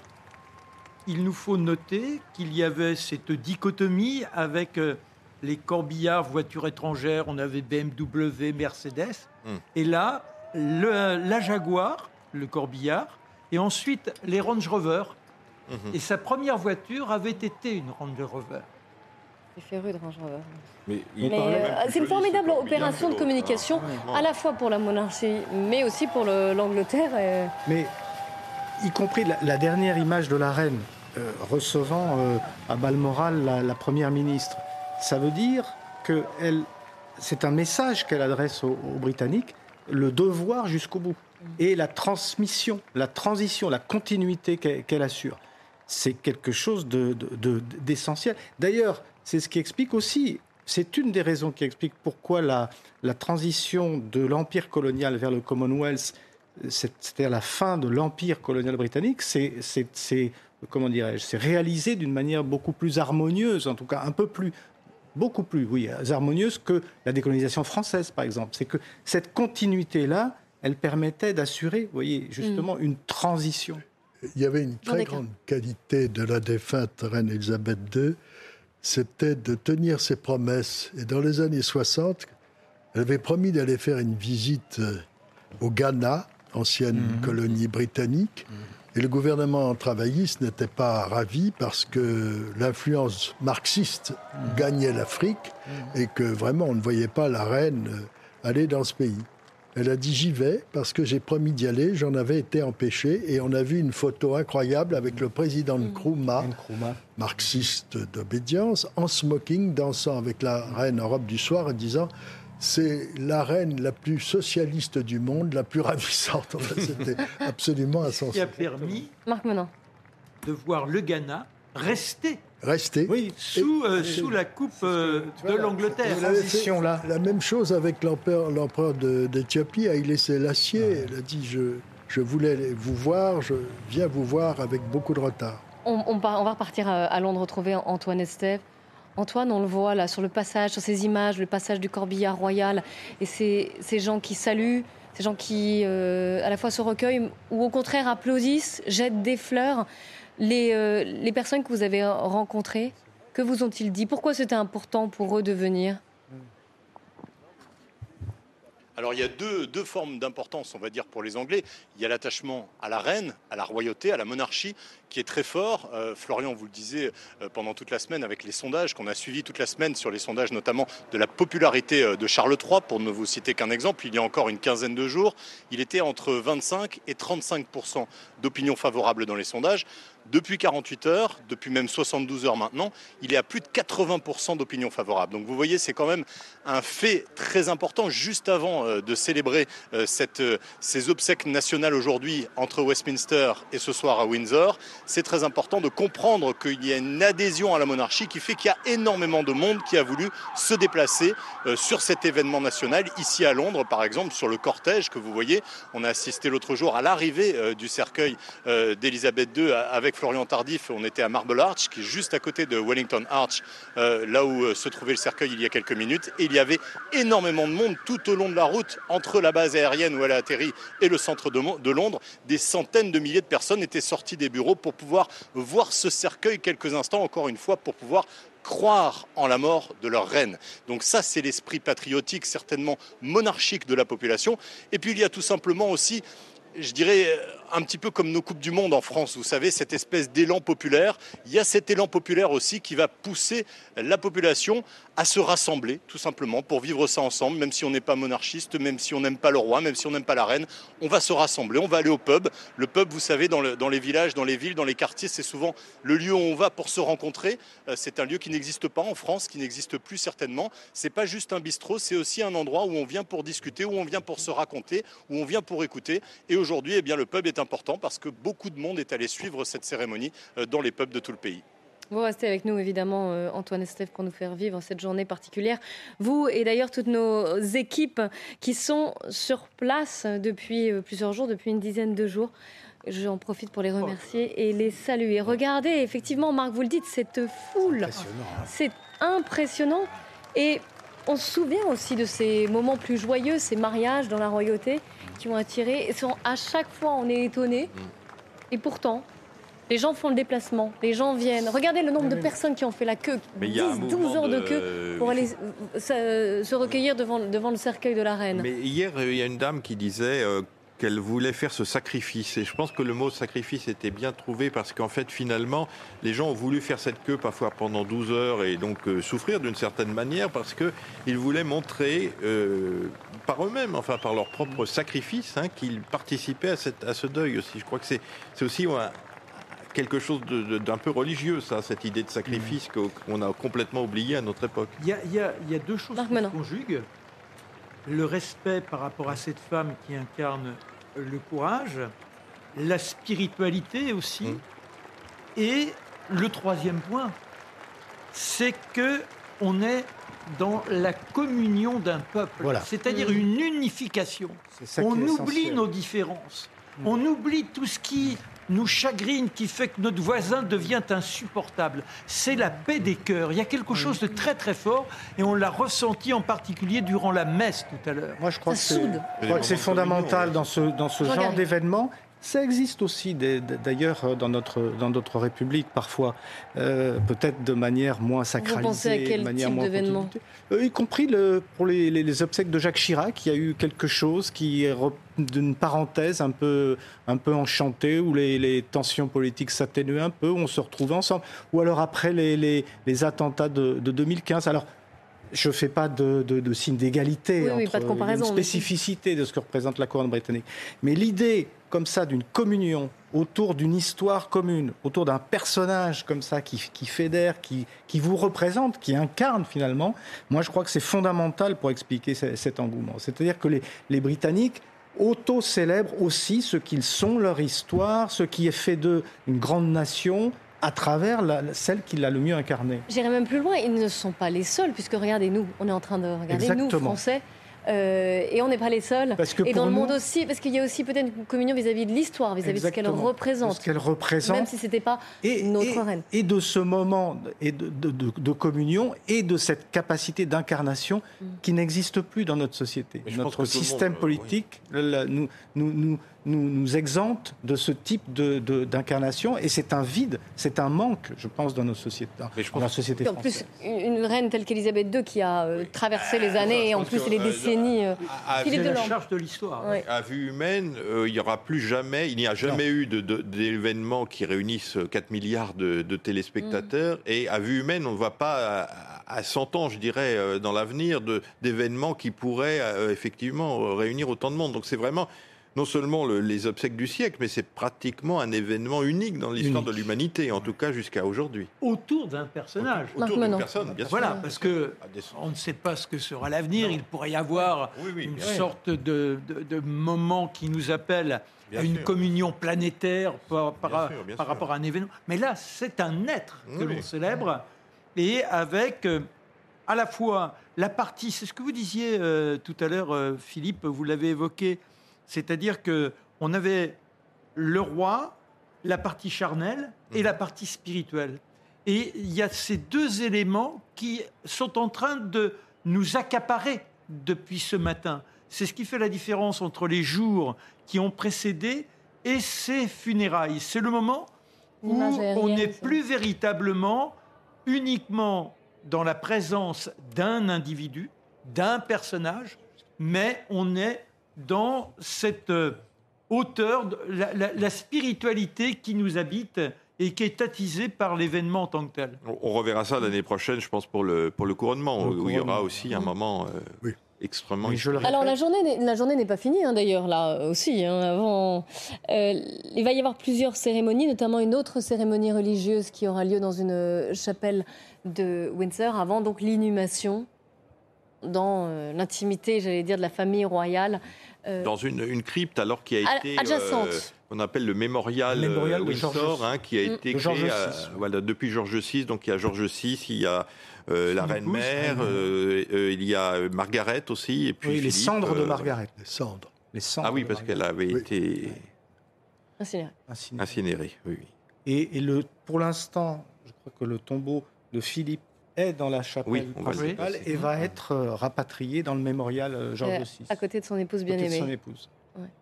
il nous faut noter qu'il y avait cette dichotomie avec euh, les corbillards, voitures étrangères, on avait BMW, Mercedes, Hmm. et là, le- la Jaguar, le corbillard, et ensuite les Range Rover. Mhm. Et sa première voiture avait été une Range Rover. Féru de Range Rover. Mais, euh, c'est une formidable opération de communication, à la fois pour la monarchie, mais aussi pour le- l'Angleterre. et- Mais y compris la, la dernière image de la reine recevant euh, à Balmoral la, première ministre, ça veut dire que c'est un message qu'elle adresse aux, Britanniques, le devoir jusqu'au bout et la transmission, la transition, la continuité qu'elle assure. C'est quelque chose de- de- de- d'essentiel. D'ailleurs, c'est ce qui explique aussi, c'est une des raisons qui explique pourquoi la, la transition de l'empire colonial vers le Commonwealth c'est- c'est-à-dire la fin de l'empire colonial britannique, c'est- comment dirais-je, c'est réalisé d'une manière beaucoup plus harmonieuse, en tout cas un peu plus, beaucoup plus, oui, harmonieuse que la décolonisation française, par exemple. C'est que cette continuité-là, elle permettait d'assurer, vous voyez, justement une transition. Il y avait une très qu'un. grande qualité de la défunte reine Elisabeth II, c'était de tenir ses promesses. Et dans les années 60, elle avait promis d'aller faire une visite euh, au Ghana, ancienne colonie britannique. Et le gouvernement travailliste n'était pas ravi parce que l'influence marxiste gagnait l'Afrique et que vraiment on ne voyait pas la reine euh, aller dans ce pays. Elle a dit j'y vais parce que j'ai promis d'y aller, j'en avais été empêché et on a vu une photo incroyable avec le président Nkrumah, Nkrumah. marxiste d'obédience, en smoking, dansant avec la reine en robe du soir et disant c'est la reine la plus socialiste du monde, la plus ravissante. Enfin, C'était absolument qui a insensé. permis Marc de voir le Ghana rester Restez. Oui, sous, euh, sous la coupe euh, de l'Angleterre. La même chose avec l'empereur, l'empereur de- d'Éthiopie, Haïlé Sélassié. Elle a dit je, je voulais vous voir, je viens vous voir avec beaucoup de retard. On, on part- on va repartir à, à Londres retrouver Antoine Estève. Antoine, on le voit là sur le passage, sur ces images, le passage du corbillard royal, et ces, ces gens qui saluent, ces gens qui euh, à la fois se recueillent ou au contraire applaudissent, jettent des fleurs. Les, euh, les personnes que vous avez rencontrées, que vous ont-ils dit? Pourquoi c'était important pour eux de venir? Alors il y a deux, formes d'importance, on va dire, pour les Anglais. Il y a l'attachement à la reine, à la royauté, à la monarchie, qui est très fort. Euh, Florian, vous le disait euh, pendant toute la semaine avec les sondages qu'on a suivis toute la semaine sur les sondages notamment de la popularité euh, de Charles III, pour ne vous citer qu'un exemple. Il y a encore une quinzaine de jours, il était entre 25 et 35% d'opinion favorable dans les sondages. Depuis 48 heures, depuis même 72 heures maintenant, il est à plus de 80% d'opinion favorable. Donc vous voyez, c'est quand même un fait très important juste avant euh, de célébrer euh, euh, ces obsèques nationales aujourd'hui entre Westminster et ce soir à Windsor. C'est très important de comprendre qu'il y a une adhésion à la monarchie qui fait qu'il y a énormément de monde qui a voulu se déplacer sur cet événement national. Ici à Londres, par exemple, sur le cortège que vous voyez, on a assisté l'autre jour à l'arrivée du cercueil d'Elisabeth II avec Florian Tardif. On était à Marble Arch, qui est juste à côté de Wellington Arch, euh, là où euh, se trouvait le cercueil il y a quelques minutes. Il y avait énormément de monde tout au long de la route, entre la base aérienne où elle a atterri et le centre de, Londres. Des centaines de milliers de personnes étaient sorties des bureaux pour pouvoir voir ce cercueil quelques instants, encore une fois, pour pouvoir croire en la mort de leur reine. Donc ça, c'est l'esprit patriotique, certainement monarchique de la population. Et puis il y a tout simplement aussi je dirais un petit peu comme nos Coupes du Monde en France, vous savez, cette espèce d'élan populaire. Il y a cet élan populaire aussi qui va pousser la population à se rassembler, tout simplement, pour vivre ça ensemble, même si on n'est pas monarchiste, même si on n'aime pas le roi, même si on n'aime pas la reine. On va se rassembler, on va aller au pub. Le pub, vous savez, dans, dans les villages, dans les villes, dans les quartiers, c'est souvent le lieu où on va pour se rencontrer. Euh, C'est un lieu qui n'existe pas en France, qui n'existe plus certainement. C'est pas juste un bistrot, c'est aussi un endroit où on vient pour discuter, où on vient pour se raconter, où on vient pour écouter. Et aujourd'hui, eh bien, le pub est important parce que beaucoup de monde est allé suivre cette cérémonie euh, dans les pubs de tout le pays. Vous restez avec nous, évidemment, euh, Antoine et Steph, pour nous faire vivre cette journée particulière. Vous et d'ailleurs toutes nos équipes qui sont sur place depuis euh, plusieurs jours, depuis une dizaine de jours. J'en profite pour les remercier et les saluer. Regardez, effectivement, Marc, vous le dites, cette foule. Impressionnant. hein. C'est impressionnant. Et on se souvient aussi de ces moments plus joyeux, ces mariages dans la royauté qui ont attiré. Et sont- à chaque fois, on est étonné. Et pourtant, les gens font le déplacement, les gens viennent. Regardez le nombre de personnes qui ont fait la queue, Mais il y a un 10, 12 mouvement heures de de- queue pour aller euh, se, se recueillir devant, devant le cercueil de la reine. Mais hier, il y a une dame qui disait euh, qu'elle voulait faire ce sacrifice. Et je pense que le mot sacrifice était bien trouvé parce qu'en fait, finalement, les gens ont voulu faire cette queue parfois pendant 12 heures et donc euh, souffrir d'une certaine manière parce qu'ils voulaient montrer euh, par eux-mêmes, enfin par leur propre sacrifice, hein, qu'ils participaient à, cette- à ce deuil aussi. Je crois que c'est c'est aussi ouais, quelque chose de- de- d'un peu religieux, ça, cette idée de sacrifice qu'au- qu'on a complètement oublié à notre époque. Il y a, il y a- il y a deux choses Marc qui se conjuguent. Le respect par rapport à cette femme qui incarne le courage, la spiritualité aussi, Mm. et le troisième point, c'est que on est dans la communion d'un peuple, Voilà. c'est-à-dire Mm. une unification. On oublie essentiel. nos différences. On oublie tout ce qui nous chagrine, qui fait que notre voisin devient insupportable. C'est la paix des cœurs. Il y a quelque chose de très très fort et on l'a ressenti en particulier durant la messe tout à l'heure. Moi, je crois Ça que c'est- fondamental dans ce, dans ce genre d'événement. Ça existe aussi, d'ailleurs, euh, dans notre, dans notre République, parfois, euh, peut-être de manière moins sacralisée. pensez à quel de manière type moins d'événement? Euh, Y compris le, pour les, les- les obsèques de Jacques Chirac, il y a eu quelque chose qui est d'une parenthèse un peu, un peu enchantée, où les, les tensions politiques s'atténuaient un peu, où on se retrouvait ensemble. Ou alors après les, les, les attentats de, de 2015. Alors, je ne fais pas de, de, de signe d'égalité. Oui, oui, entre- pas de comparaison, Une spécificité de ce que représente la couronne britannique. Mais l'idée, comme ça, d'une communion autour d'une histoire commune, autour d'un personnage comme ça qui, qui fédère, qui, qui vous représente, qui incarne finalement, moi je crois que c'est fondamental pour expliquer ce- cet engouement. C'est-à-dire que les, les Britanniques auto-célèbrent aussi ce qu'ils sont, leur histoire, ce qui est fait d'eux une grande nation à travers la- celle qui l'a le mieux incarnée. J'irai même plus loin, ils ne sont pas les seuls, puisque regardez, nous, on est en train de regarder, nous, Exactement. Français, euh, et on n'est pas les seuls. Parce que Et dans le nous- monde aussi, parce qu'il y a aussi peut-être une communion vis-à-vis de l'histoire, vis-à-vis de ce qu'elle représente. Ce qu'elle représente. Même si c'était pas et, notre et- reine. et de ce moment et de, de- de- de communion et de cette capacité d'incarnation Mm. qui n'existe plus dans notre société. Notre système monde, euh, politique le- nous, nous, nous, nous, nous exempte de ce type de- de- d'incarnation et c'est un vide, c'est un manque, je pense, dans nos sociétés, dans, Mais je dans pense la société En française. plus, une reine telle qu'Élisabeth II qui a euh, traversé les années et en plus que, les euh, décennies. euh, à- à Philippe C'est la charge de l'histoire. ouais. À vue humaine, euh, il n'y aura plus jamais, il n'y a jamais eu de- de- d'événements qui réunissent 4 milliards de, de téléspectateurs. Et à vue humaine, on ne voit pas à, à 100 ans, je dirais, euh, dans l'avenir, de- d'événements qui pourraient euh, effectivement euh, réunir autant de monde. Donc c'est vraiment non seulement le- les obsèques du siècle, mais c'est pratiquement un événement unique dans l'histoire de l'humanité, en tout cas jusqu'à aujourd'hui. Autour d'un personnage. Autour d'une personne, bien sûr. Voilà, parce que on ne sait pas ce que sera l'avenir. Il pourrait y avoir Oui, oui, une sorte de, de- de moment qui nous appelle Bien à une sûr. communion planétaire par, par- Bien sûr, bien par sûr. rapport à un événement. Mais là, c'est un être que Oui, l'on célèbre et avec euh, à la fois la partie, c'est ce que vous disiez euh, tout à l'heure, euh, Philippe, vous l'avez évoqué, c'est-à-dire que on avait le roi, la partie charnelle et Mhm. la partie spirituelle. Et il y a ces deux éléments qui sont en train de nous accaparer depuis ce matin. C'est ce qui fait la différence entre les jours qui ont précédé et ces funérailles. C'est le moment où on n'est plus véritablement uniquement dans la présence d'un individu, d'un personnage, mais on est dans cette euh, hauteur, la, la- la spiritualité qui nous habite et qui est attisée par l'événement en tant que tel. On- On reverra ça l'année prochaine, je pense, pour le, pour le couronnement, le où il y aura aussi un moment euh, Oui. extrêmement le Alors la journée, n'est- la journée n'est pas finie hein, d'ailleurs là aussi. hein, avant, Euh, il va y avoir plusieurs cérémonies, notamment une autre cérémonie religieuse qui aura lieu dans une chapelle de Windsor avant donc l'inhumation dans euh, l'intimité, j'allais dire, de la famille royale. Euh, dans une, une, crypte alors qui a été adjacente. on appelle le mémorial, le mémorial Windsor, hein, qui a mm. été créé voilà, depuis Georges VI. Donc il y a Georges VI, il y a la reine mère, il y a Margaret aussi, et puis oui, les cendres de Margaret. Les cendres. Les cendres ah oui, parce qu'elle avait été incinérée. Incinérée, oui. Et, et le, pour l'instant, je crois que le tombeau de Philippe est dans la chapelle principale et va être euh, rapatrié dans le mémorial euh, Georges VI. À côté de son épouse bien-aimée. son épouse.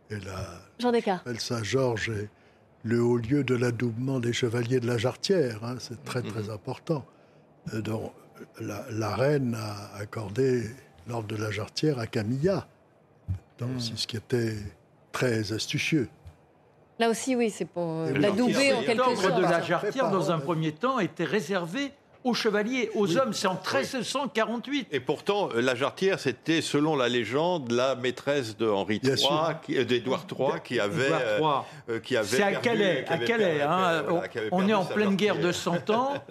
Et la Jean chapelle Saint-Georges est le haut lieu de l'adoubement des chevaliers de la Jarretière. Hein, c'est très très mhm. important. Euh, donc, la, reine a accordé l'ordre de la Jarretière à Camilla. Donc, c'est ce qui était très astucieux. Là aussi, oui, c'est pour l'adouber en quelque sorte. L'ordre de la Jarretière, dans un premier temps, était réservé aux chevaliers, aux hommes. C'est en 1348. Et pourtant, euh, la jarretière, c'était, selon la légende, la maîtresse de Henri III, d'Édouard III, qui avait, euh, qui avait. C'est à Calais, à Calais. Hein. on est en pleine guerre de 100 ans.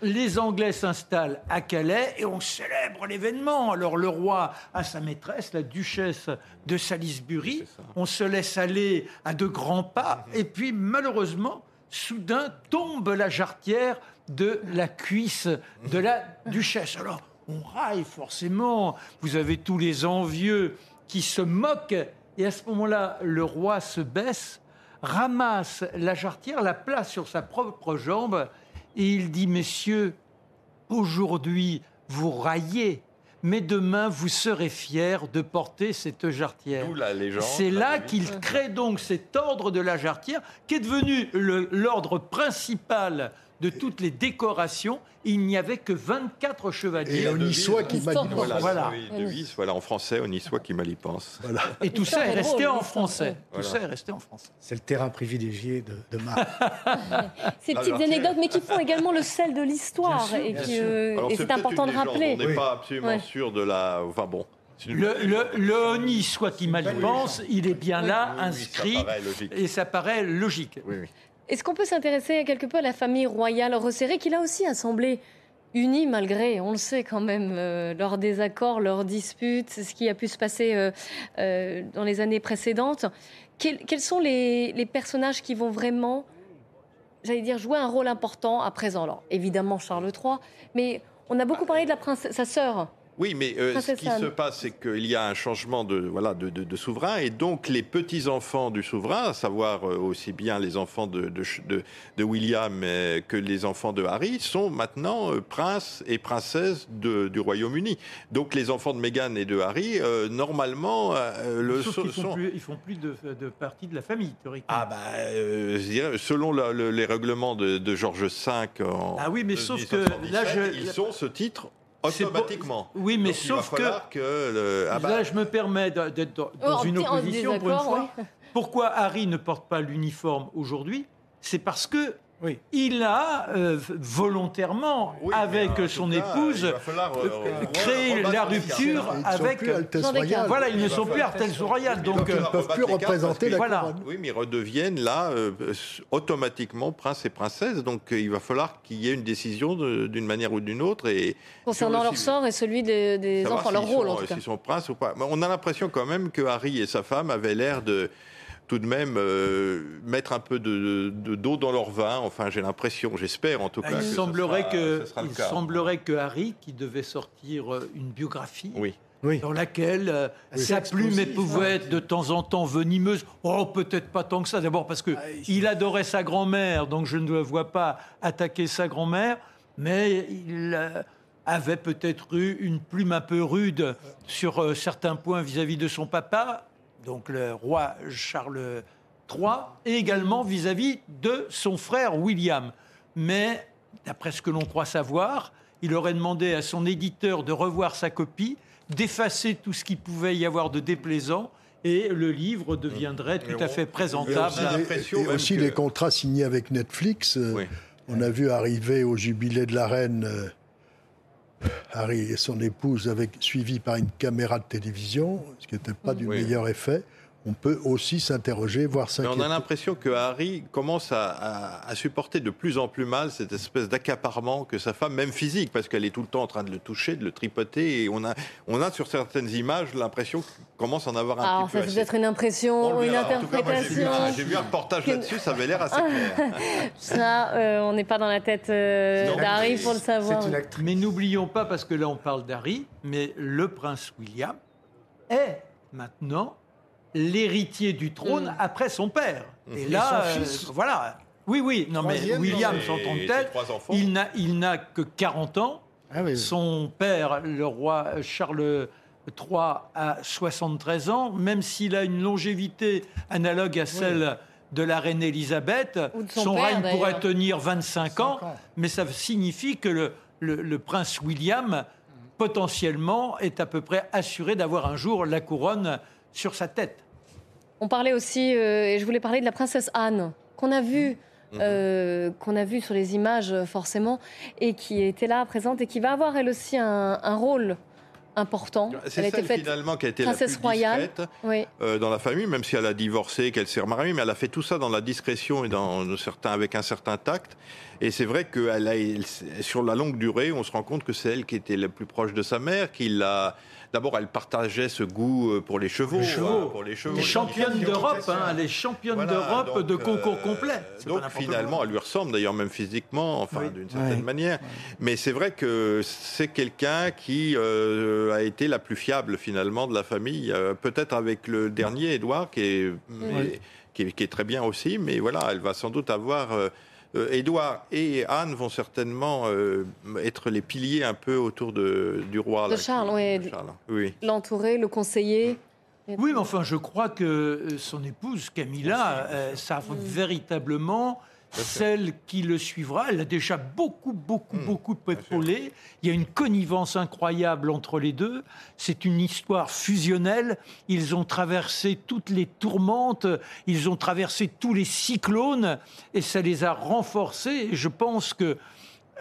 Les Anglais s'installent à Calais et on célèbre l'événement. Alors le roi a sa maîtresse, la duchesse de Salisbury. On se laisse aller à de grands pas. Et puis malheureusement, soudain tombe la jarretière de la cuisse de la duchesse. Alors, on raille forcément. Vous avez tous les envieux qui se moquent. Et à ce moment-là, le roi se baisse, ramasse la jarretière, la place sur sa propre jambe, et il dit, messieurs, aujourd'hui, vous raillez, mais demain, vous serez fiers de porter cette jarretière. C'est là qu'il crée donc cet ordre de la jarretière, qui est devenu l'ordre principal de toutes les décorations, il n'y avait que 24 chevaliers. Et on y soit qui mal y Voilà, voilà. voilà, en français, on y soit qui mal y pense. Voilà. Et tout ça est resté en français. Tout ça est resté en français. C'est le terrain privilégié de, de Marc. Ces petites anecdotes, mais qui font également le sel de l'histoire. Et, euh, et c'est important de rappeler. On n'est pas absolument sûr de la... Enfin bon... Le, le, le soit qui mal pense, il est bien là, inscrit, et ça paraît logique. Oui, oui. Est-ce qu'on peut s'intéresser quelque peu à la famille royale resserrée qui là aussi a semblé unie malgré, on le sait quand même, euh, leurs désaccords, leurs disputes, ce qui a pu se passer euh, euh, dans les années précédentes. Quels, sont les, personnages qui vont vraiment, j'allais dire, jouer un rôle important à présent? Alors évidemment Charles III, mais on a beaucoup parlé de sa sœur. Oui, mais euh, ce qui se passe, c'est qu'il y a un changement de, voilà, de, souverain, et donc les petits-enfants du souverain, à savoir euh, aussi bien les enfants de, de William euh, que les enfants de Harry, sont maintenant princes et princesses du Royaume-Uni. Donc les enfants de Meghan et de Harry, normalement, le Sauf ils font plus, ils font plus de, partie de la famille, théoriquement. Ah bah, je dirais, selon les règlements de, Georges V en Ah oui, mais sauf que là, je... ils sont ce titre automatiquement. Oui, mais sauf que, que ah bah là, je me permets d'être dans, oh, une opposition pour une fois. Pourquoi Harry ne porte pas l'uniforme aujourd'hui? C'est parce que oui. Il a euh, volontairement, avec son épouse, euh, euh, créé la rupture avec. Voilà, ils ne sont plus Altesse royale, donc, ils ne peuvent plus représenter la voilà. Oui, mais ils redeviennent là automatiquement prince et princesse. Donc il va falloir qu'il y ait une décision d'une manière ou d'une autre. Et concernant leur sort et celui des, enfants, leur rôle en tout cas. S'ils sont princes ou pas. On a l'impression quand même que Harry et sa femme avaient l'air de tout de même euh, mettre un peu de, d'eau dans leur vin. Enfin, j'ai l'impression, j'espère en tout ah, cas. Il, semblerait, que, il semblerait que Harry, qui devait sortir euh, une biographie, oui. dans laquelle euh, sa plume pouvait être de temps en temps venimeuse. Oh, peut-être pas tant que ça. D'abord parce que ah, il adorait sa grand-mère, donc je ne le vois pas attaquer sa grand-mère, mais il avait peut-être eu une plume un peu rude sur certains points vis-à-vis de son papa donc le roi Charles III, et également vis-à-vis de son frère William. Mais, d'après ce que l'on croit savoir, il aurait demandé à son éditeur de revoir sa copie, d'effacer tout ce qui pouvait y avoir de déplaisant, et le livre deviendrait tout à fait présentable. Et aussi, les contrats signés avec Netflix. Euh, on a vu arriver au jubilé de la reine euh, Harry et son épouse avec suivi par une caméra de télévision, ce qui n'était pas du meilleur effet. On peut aussi s'interroger, voire Mais s'inquiéter. on a l'impression que Harry commence à, à- à supporter de plus en plus mal cette espèce d'accaparement que sa femme, même physique, parce qu'elle est tout le temps en train de le toucher, de le tripoter, et on a, on a sur certaines images l'impression qu'il commence à en avoir un Alors, petit peu ça, c'est assez. peut-être une On impression, une j'ai vu interprétation. J'ai vu un reportage là-dessus, ça avait l'air assez clair. Ça, euh, on n'est pas dans la tête euh, d'Harry pour le savoir. une actrice. Mais n'oublions pas, parce que là on parle d'Harry, mais le prince William est maintenant l'héritier du trône Mm. après son père. Et Et là, son euh, voilà. Oui, oui, non mais William ses tel, il n'a, il n'a que 40 ans. Ah oui. Son père, le roi Charles III, a 73 ans, même s'il a une longévité analogue à celle de la reine Élisabeth. Son père, règne pourrait tenir 25 ans, ans. mais ça signifie que le, le- le prince William, potentiellement, est à peu près assuré d'avoir un jour la couronne sur sa tête. On parlait aussi, euh, et je voulais parler de la princesse Anne, qu'on a vue. euh, qu'on a vu sur les images euh, forcément et qui était là présente et qui va avoir elle aussi un, un rôle important. C'est Elle a été celle faite finalement qui a été la princesse plus royale. discrète oui. euh, dans la famille, même si elle a divorcé, qu'elle s'est remariée, mais elle a fait tout ça dans la discrétion et dans de certains, avec un certain tact. Et c'est vrai que elle a, elle- sur la longue durée, on se rend compte que c'est elle qui était la plus proche de sa mère, qui l'a. D'abord, elle partageait ce goût euh, pour les chevaux. Les chevaux. hein, pour les chevaux. Les championnes Championne d'Europe, de hein, les championnes Voilà, d'Europe de concours euh, complet. Donc finalement, quoi. elle lui ressemble d'ailleurs même physiquement, enfin Oui. d'une certaine Ouais. manière. Mais c'est vrai que c'est quelqu'un qui euh, a été la plus fiable finalement de la famille. Euh, Peut-être avec le dernier, Édouard, qui est, qui est très bien aussi. Mais voilà, elle va sans doute avoir. Euh, euh, Édouard et Anne vont certainement euh, être les piliers un peu autour de, du roi. De Charles, de Charles. Oui. L'entourer, le conseiller. Oui, mais enfin, je crois que son épouse, Camilla, euh, ça véritablement celle qui le suivra. Elle a déjà beaucoup, beaucoup, Hmm, beaucoup épaulé. Il y a une connivence incroyable entre les deux. C'est une histoire fusionnelle. Ils ont traversé toutes les tourmentes, ils ont traversé tous les cyclones, et ça les a renforcés. Et je pense que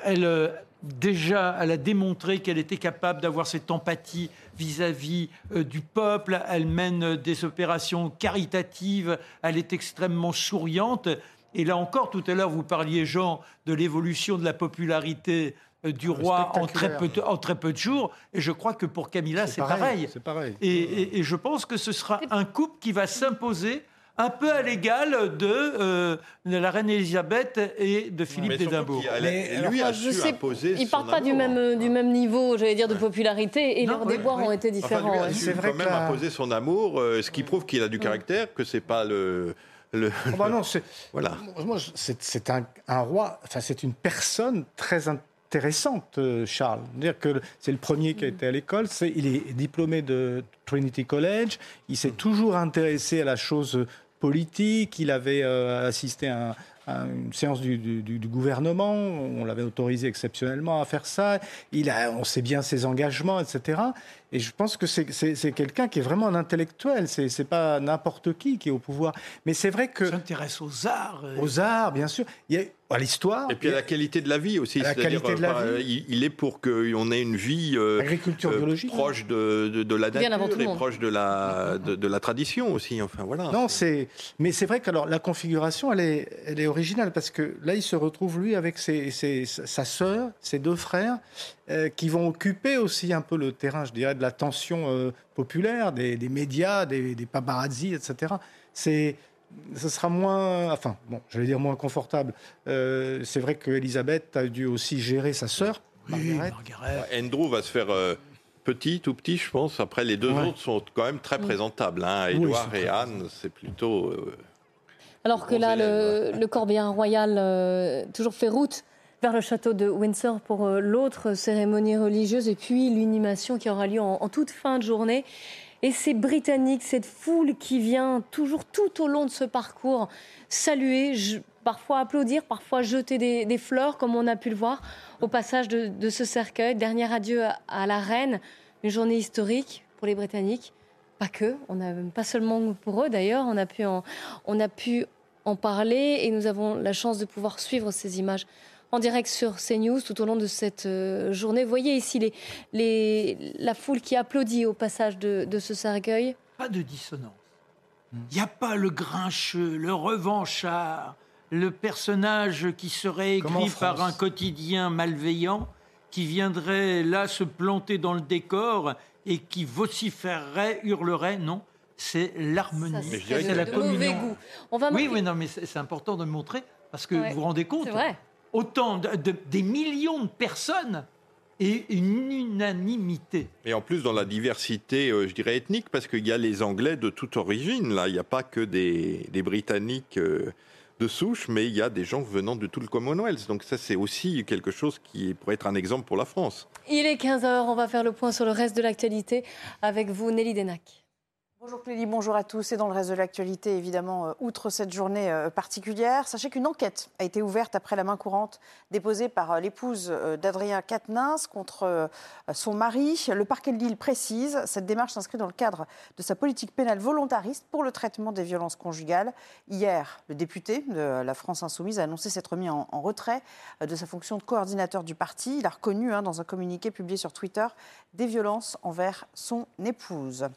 elle, euh, déjà, elle a démontré qu'elle était capable d'avoir cette empathie vis-à-vis euh, du peuple. Elle mène euh, des opérations caritatives. Elle est extrêmement souriante. Et là encore, tout à l'heure, vous parliez, Jean, de l'évolution de la popularité euh, du roi en très, peu de, en très peu de jours. Et je crois que pour Camilla, c'est pareil. C'est pareil. Et, et- et je pense que ce sera un couple qui va s'imposer un peu à l'égal de, euh, de la reine Elisabeth et de Philippe d'Édimbourg. lui Enfin, a su sais, imposer ils son partent pas du amour. même, du même niveau, j'allais dire, de popularité, et Non, leurs oui, déboires oui. ont été Enfin, différents. lui a ouais. su vrai quand que même imposer son amour, euh, ce qui prouve qu'il a du caractère, que c'est pas le. Le Oh bah non, c'est voilà. moi, c'est c'est un, un roi, enfin c'est une personne très intéressante, euh, Charles. Dire que c'est le premier qui a été à l'école, c'est il est diplômé de Trinity College, il s'est toujours intéressé à la chose politique, il avait euh, assisté à, un- à une séance du, du- du- du gouvernement, on l'avait autorisé exceptionnellement à faire ça, il a, on sait bien ses engagements, etc. Et je pense que c'est- quelqu'un qui est vraiment un intellectuel, c'est pas n'importe qui qui est au pouvoir. Mais c'est vrai que s'intéresse aux arts. euh, aux arts, bien sûr. Il y a à l'histoire. Et puis à la qualité de la vie aussi. À la qualité de la vie. Il, il est pour qu'on ait une vie euh, Agriculture euh, biologique. proche de, de, de la Bien avant tout nature et monde. proche de la, de, de la tradition aussi. Enfin voilà. Non, c'est. Mais c'est vrai que alors, la configuration, elle est, elle est originale parce que là, il se retrouve lui avec ses, ses- sa sœur, ses deux frères, euh, qui vont occuper aussi un peu le terrain, je dirais, de l'attention euh, populaire, des, des médias, des, des paparazzi, etc. C'est. Ce sera moins, enfin, bon, je vais dire moins confortable. Euh, c'est vrai qu'Elisabeth a dû aussi gérer sa sœur, oui, Margaret. Margaret. Andrew va se faire euh, petit, tout petit, je pense. Après, les deux Ouais. autres sont quand même très présentables. Hein. Oui, et Anne, c'est plutôt. euh, Alors que là, le, le corbillard royal euh, toujours fait route vers le château de Windsor pour euh, l'autre cérémonie religieuse et puis l'inhumation qui aura lieu en, toute fin de journée. Et ces Britanniques, cette foule qui vient toujours tout au long de ce parcours saluer, parfois applaudir, parfois jeter des, fleurs, comme on a pu le voir au passage de, ce cercueil. Dernier adieu à, la reine, une journée historique pour les Britanniques. Pas que, on a pas seulement pour eux d'ailleurs, on a pu en parler et nous avons la chance de pouvoir suivre ces images en direct sur CNews tout au long de cette euh, journée. Vous voyez ici les, les, la foule qui applaudit au passage de, de ce cercueil. Pas de dissonance. Il n'y a pas le grincheux, le revanchard, le personnage qui serait écrit par un quotidien malveillant, qui viendrait là se planter dans le décor et qui vociférerait, hurlerait. Non, c'est l'harmonie, c'est la mauvais goût. On va Oui, oui, non, mais c'est important de le montrer parce que Ouais. vous vous rendez compte, C'est vrai. Autant de, de- des millions de personnes et une unanimité. Et en plus, dans la diversité, euh, je dirais, ethnique, parce qu'il y a les Anglais de toute origine. Là, il n'y a pas que des, des Britanniques euh, de souche, mais il y a des gens venant de tout le Commonwealth. Donc ça, c'est aussi quelque chose qui pourrait être un exemple pour la France. Il est 15h, on va faire le point sur le reste de l'actualité avec vous, Nelly Denac. Bonjour Clélie, bonjour à tous. Et dans le reste de l'actualité, évidemment, euh, outre cette journée euh, particulière, sachez qu'une enquête a été ouverte après la main courante déposée par euh, l'épouse d'Adrien Quatennens contre son mari. Le parquet de Lille précise, cette démarche s'inscrit dans le cadre de sa politique pénale volontariste pour le traitement des violences conjugales. Hier, le député de la France Insoumise a annoncé s'être mis en, retrait de sa fonction de coordinateur du parti. Il a reconnu, hein, dans un communiqué publié sur Twitter, des violences envers son épouse.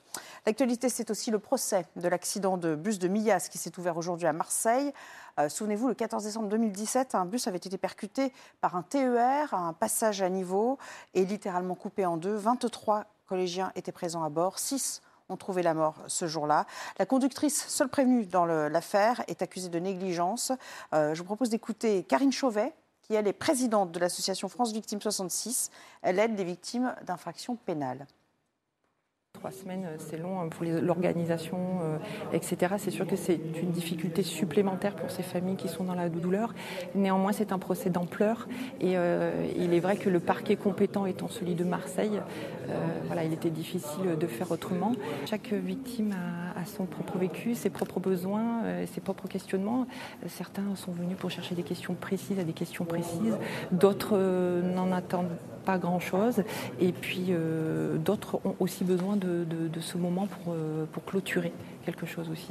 L'actualité, c'est aussi le procès de l'accident de bus de Millas qui s'est ouvert aujourd'hui à Marseille. Euh, Souvenez-vous, le 14 décembre 2017, un bus avait été percuté par un TER, un passage à niveau, et littéralement coupé en deux. 23 collégiens étaient présents à bord, 6 ont trouvé la mort ce jour-là. La conductrice, seule prévenue dans l'affaire, est accusée de négligence. Euh, je vous propose d'écouter Karine Chauvet, qui elle est présidente de l'association France Victimes 66. Elle aide les victimes d'infractions pénales. Trois semaines, euh, c'est long hein, pour l'organisation, euh, etc. C'est sûr que c'est une difficulté supplémentaire pour ces familles qui sont dans la douleur. Néanmoins, c'est un procès d'ampleur et euh, il est vrai que le parquet compétent étant celui de Marseille, euh, voilà, il était difficile de faire autrement. Chaque victime a, a son propre vécu, ses propres besoins, euh, ses propres questionnements. Certains sont venus pour chercher des questions précises à des questions précises, d'autres n'en attendent pas grand-chose. Et puis euh, d'autres ont aussi besoin de, ce moment euh, pour clôturer quelque chose aussi.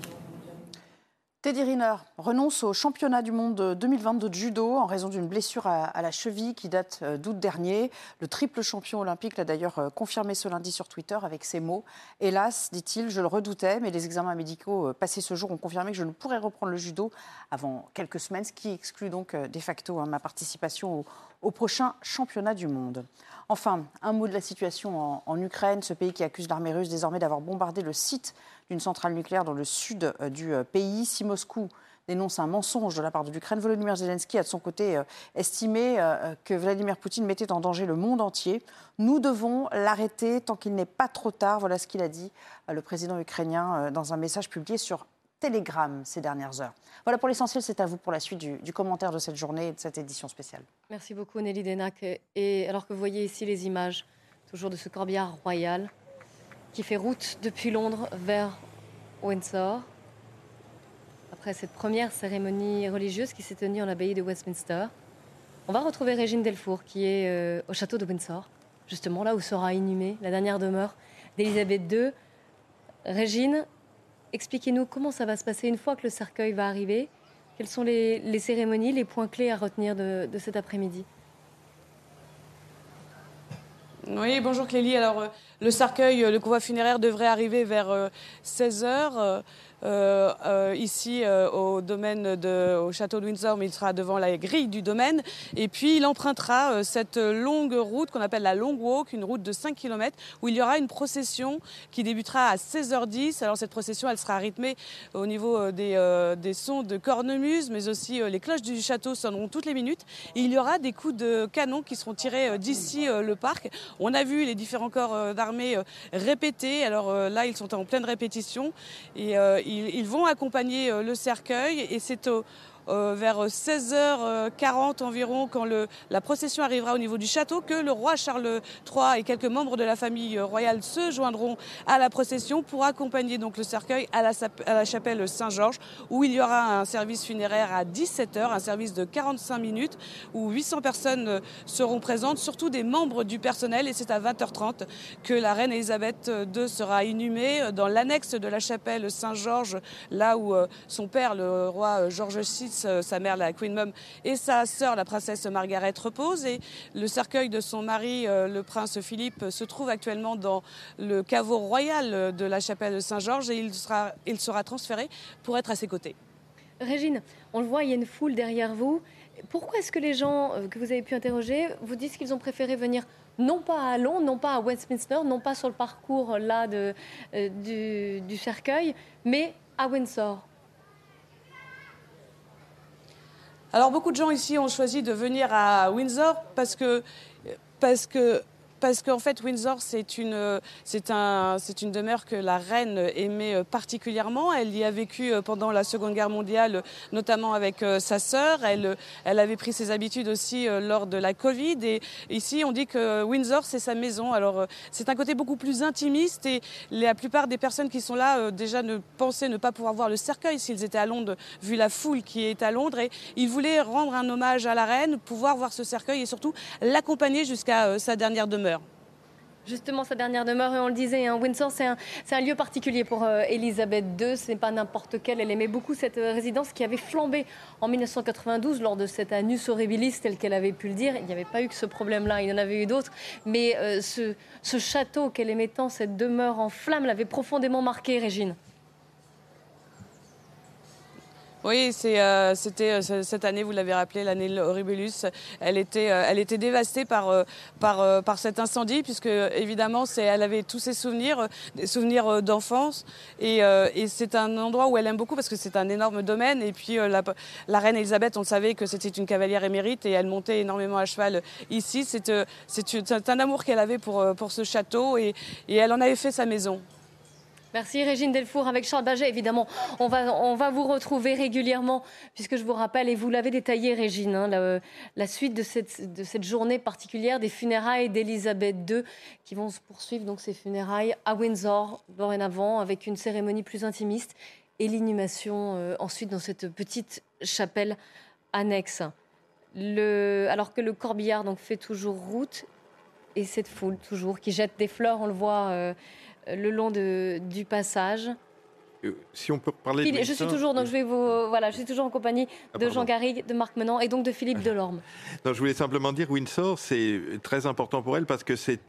Teddy Riner renonce au championnat du monde 2022 de judo en raison d'une blessure à, la cheville qui date euh, d'août dernier. Le triple champion olympique l'a d'ailleurs euh, confirmé ce lundi sur Twitter avec ces mots. Hélas, dit-il, je le redoutais, mais les examens médicaux euh, passés ce jour ont confirmé que je ne pourrais reprendre le judo avant quelques semaines, ce qui exclut donc de facto hein, ma participation au, prochain championnat du monde. Enfin, un mot de la situation en Ukraine, ce pays qui accuse l'armée russe désormais d'avoir bombardé le site d'une centrale nucléaire dans le sud euh, du euh, pays. Si Moscou dénonce un mensonge de la part de l'Ukraine, Volodymyr Zelensky a de son côté euh, estimé que Vladimir Poutine mettait en danger le monde entier. Nous devons l'arrêter tant qu'il n'est pas trop tard. Voilà ce qu'il a dit, le président ukrainien, dans un message publié sur Telegram ces dernières heures. Voilà pour l'essentiel, c'est à vous pour la suite du, du commentaire de cette journée et de cette édition spéciale. Merci beaucoup Nelly Denac. Et alors que vous voyez ici les images, toujours de ce corbillard royal qui fait route depuis Londres vers Windsor, après cette première cérémonie religieuse qui s'est tenue en l'abbaye de Westminster, on va retrouver Régine Delfour qui est euh, au château de Windsor, justement là où sera inhumée la dernière demeure d'Élisabeth II. Régine, expliquez-nous comment ça va se passer une fois que le cercueil va arriver. Quelles sont les, cérémonies, les points clés à retenir de cet après-midi? Oui, bonjour Clélie. Alors, euh, le cercueil, euh, le convoi funéraire devrait arriver vers 16h. Ici euh, au domaine de, au château de Windsor, mais il sera devant la grille du domaine. Et puis il empruntera euh, cette longue route qu'on appelle la Long Walk, une route de 5 km, où il y aura une procession qui débutera à 16h10. Alors cette procession, elle sera rythmée au niveau euh, des, euh, des sons de cornemuse, mais aussi euh, les cloches du château sonneront toutes les minutes. Et il y aura des coups de canon qui seront tirés euh, d'ici euh, le parc. On a vu les différents corps euh, d'armée euh, répéter. Alors euh, là, ils sont en pleine répétition et euh, ils, vont accompagner euh, le cercueil. Et c'est au euh, vers 16h40 environ, quand la procession arrivera au niveau du château, que le roi Charles III et quelques membres de la famille royale se joindront à la procession pour accompagner donc le cercueil à la, chapelle Saint-Georges, où il y aura un service funéraire à 17h, un service de 45 minutes, où 800 personnes seront présentes, surtout des membres du personnel, et c'est à 20h30 que la reine Elisabeth II sera inhumée dans l'annexe de la chapelle Saint-Georges, là où euh, son père, le roi euh, Georges VI, euh, sa mère, la Queen Mum, et sa sœur, la princesse Margaret, reposent. Et le cercueil de son mari, euh, le prince Philippe, se trouve actuellement dans le caveau royal de la chapelle de Saint-Georges et il sera, transféré pour être à ses côtés. Régine, on le voit, il y a une foule derrière vous. Pourquoi est-ce que les gens euh, que vous avez pu interroger vous disent qu'ils ont préféré venir non pas à Londres, non pas à Westminster, non pas sur le parcours là euh, du cercueil, mais à Windsor? Alors beaucoup de gens ici ont choisi de venir à Windsor parce que parce que parce qu'en fait, Windsor, c'est une, c'est un, c'est une demeure que la reine aimait particulièrement. Elle y a vécu pendant la Seconde Guerre mondiale, notamment avec euh, sa sœur. Elle, elle avait pris ses habitudes aussi euh, lors de la Covid. Et ici, on dit que Windsor, c'est sa maison. Alors, euh, c'est un côté beaucoup plus intimiste. Et la plupart des personnes qui sont là, déjà, ne pensaient ne pas pouvoir voir le cercueil s'ils étaient à Londres, vu la foule qui est à Londres. Et ils voulaient rendre un hommage à la reine, pouvoir voir ce cercueil et surtout l'accompagner jusqu'à sa dernière demeure. Justement, sa dernière demeure, et on le disait, hein, Windsor, c'est un, lieu particulier pour euh, Elisabeth II. Ce n'est pas n'importe quelle. Elle aimait beaucoup cette euh, résidence qui avait flambé en 1992 lors de cet annus horribilis, tel qu'elle avait pu le dire. Il n'y avait pas eu que ce problème-là, il y en avait eu d'autres. Mais euh, ce, ce château qu'elle aimait tant, cette demeure en flammes, l'avait profondément marquée, Régine. Oui, euh, c'était euh, cette année, vous l'avez rappelé, l'année Horribilus. Elle était, euh, elle était dévastée par, par, par cet incendie, puisque évidemment, elle avait tous ses souvenirs, des souvenirs d'enfance. Et, et c'est un endroit où elle aime beaucoup, parce que c'est un énorme domaine. Et puis, la, la, reine Elisabeth, on savait que c'était une cavalière émérite, et elle montait énormément à cheval ici. C'est un amour qu'elle avait pour, pour ce château, et, et elle en avait fait sa maison. Merci Régine Delfour avec Charles Baget. Évidemment, on va, vous retrouver régulièrement puisque je vous rappelle, et vous l'avez détaillé Régine, hein, la, suite de cette, journée particulière des funérailles d'Elisabeth II qui vont se poursuivre, donc ces funérailles à Windsor dorénavant avec une cérémonie plus intimiste et l'inhumation euh, ensuite dans cette petite chapelle annexe. Alors que le corbillard donc, fait toujours route et cette foule toujours qui jette des fleurs, on le voit... Euh, le long de, du passage. Euh, si on peut parler Philippe, de je suis toujours donc je vais vous voilà je suis toujours en compagnie ah, de Jean Garrigue, de Marc Menant et donc de Philippe Delorme. Non, je voulais simplement dire Windsor c'est très important pour elle parce que c'est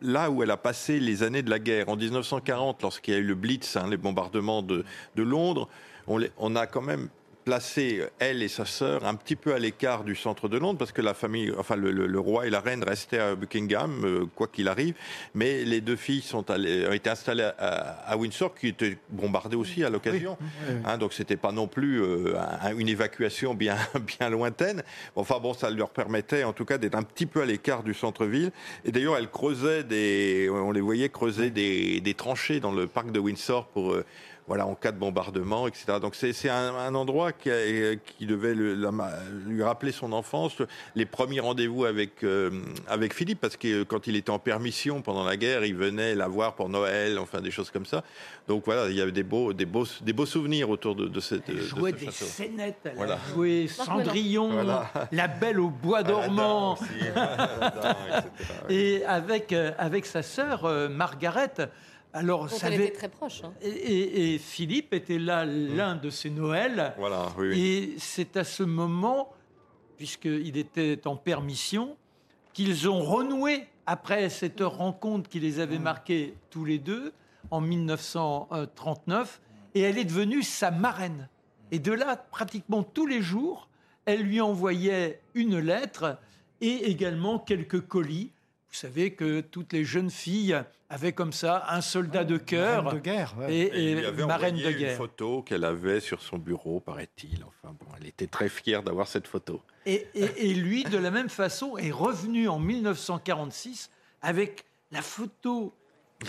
là où elle a passé les années de la guerre en 1940 lorsqu'il y a eu le Blitz hein, les bombardements de, de Londres on, on a quand même placée, elle et sa sœur, un petit peu à l'écart du centre de Londres, parce que la famille, enfin le, le, le roi et la reine restaient à Buckingham, euh, quoi qu'il arrive. Mais les deux filles sont allées, ont été installées à, à, Windsor, qui était bombardée aussi à l'occasion. Oui. Oui, oui. Hein, donc c'était pas non plus euh, une évacuation bien, bien lointaine. Enfin bon, ça leur permettait en tout cas d'être un petit peu à l'écart du centre-ville. Et d'ailleurs, elles creusaient des, on les voyait creuser des, des tranchées dans le parc de Windsor pour euh, voilà, en cas de bombardement, etc. Donc c'est un, un, endroit qui, a, qui devait le, la, lui rappeler son enfance, les premiers rendez-vous avec, euh, avec Philippe, parce que quand il était en permission pendant la guerre, il venait la voir pour Noël, enfin des choses comme ça. Donc voilà, il y avait des beaux, des beaux, des beaux souvenirs autour de, de cette. Elle jouait de ce des château. scénettes, elle voilà. a joué Cendrillon, voilà. La Belle au bois dormant, et avec, euh, avec sa sœur euh, Margaret. Alors, ça avait... très proche. Hein. Et, et, et, Philippe était là l'un de ses Noëls. Voilà, oui, oui. Et c'est à ce moment, puisqu'il était en permission, qu'ils ont renoué après cette rencontre qui les avait marqués tous les deux en 1939. Et elle est devenue sa marraine. Et de là, pratiquement tous les jours, elle lui envoyait une lettre et également quelques colis. Vous savez que toutes les jeunes filles avait comme ça un soldat de cœur de guerre, ouais. et, et, et marraine de guerre. Une photo qu'elle avait sur son bureau, paraît-il. Enfin bon, elle était très fière d'avoir cette photo. Et, et, lui, de la même façon, est revenu en 1946 avec la photo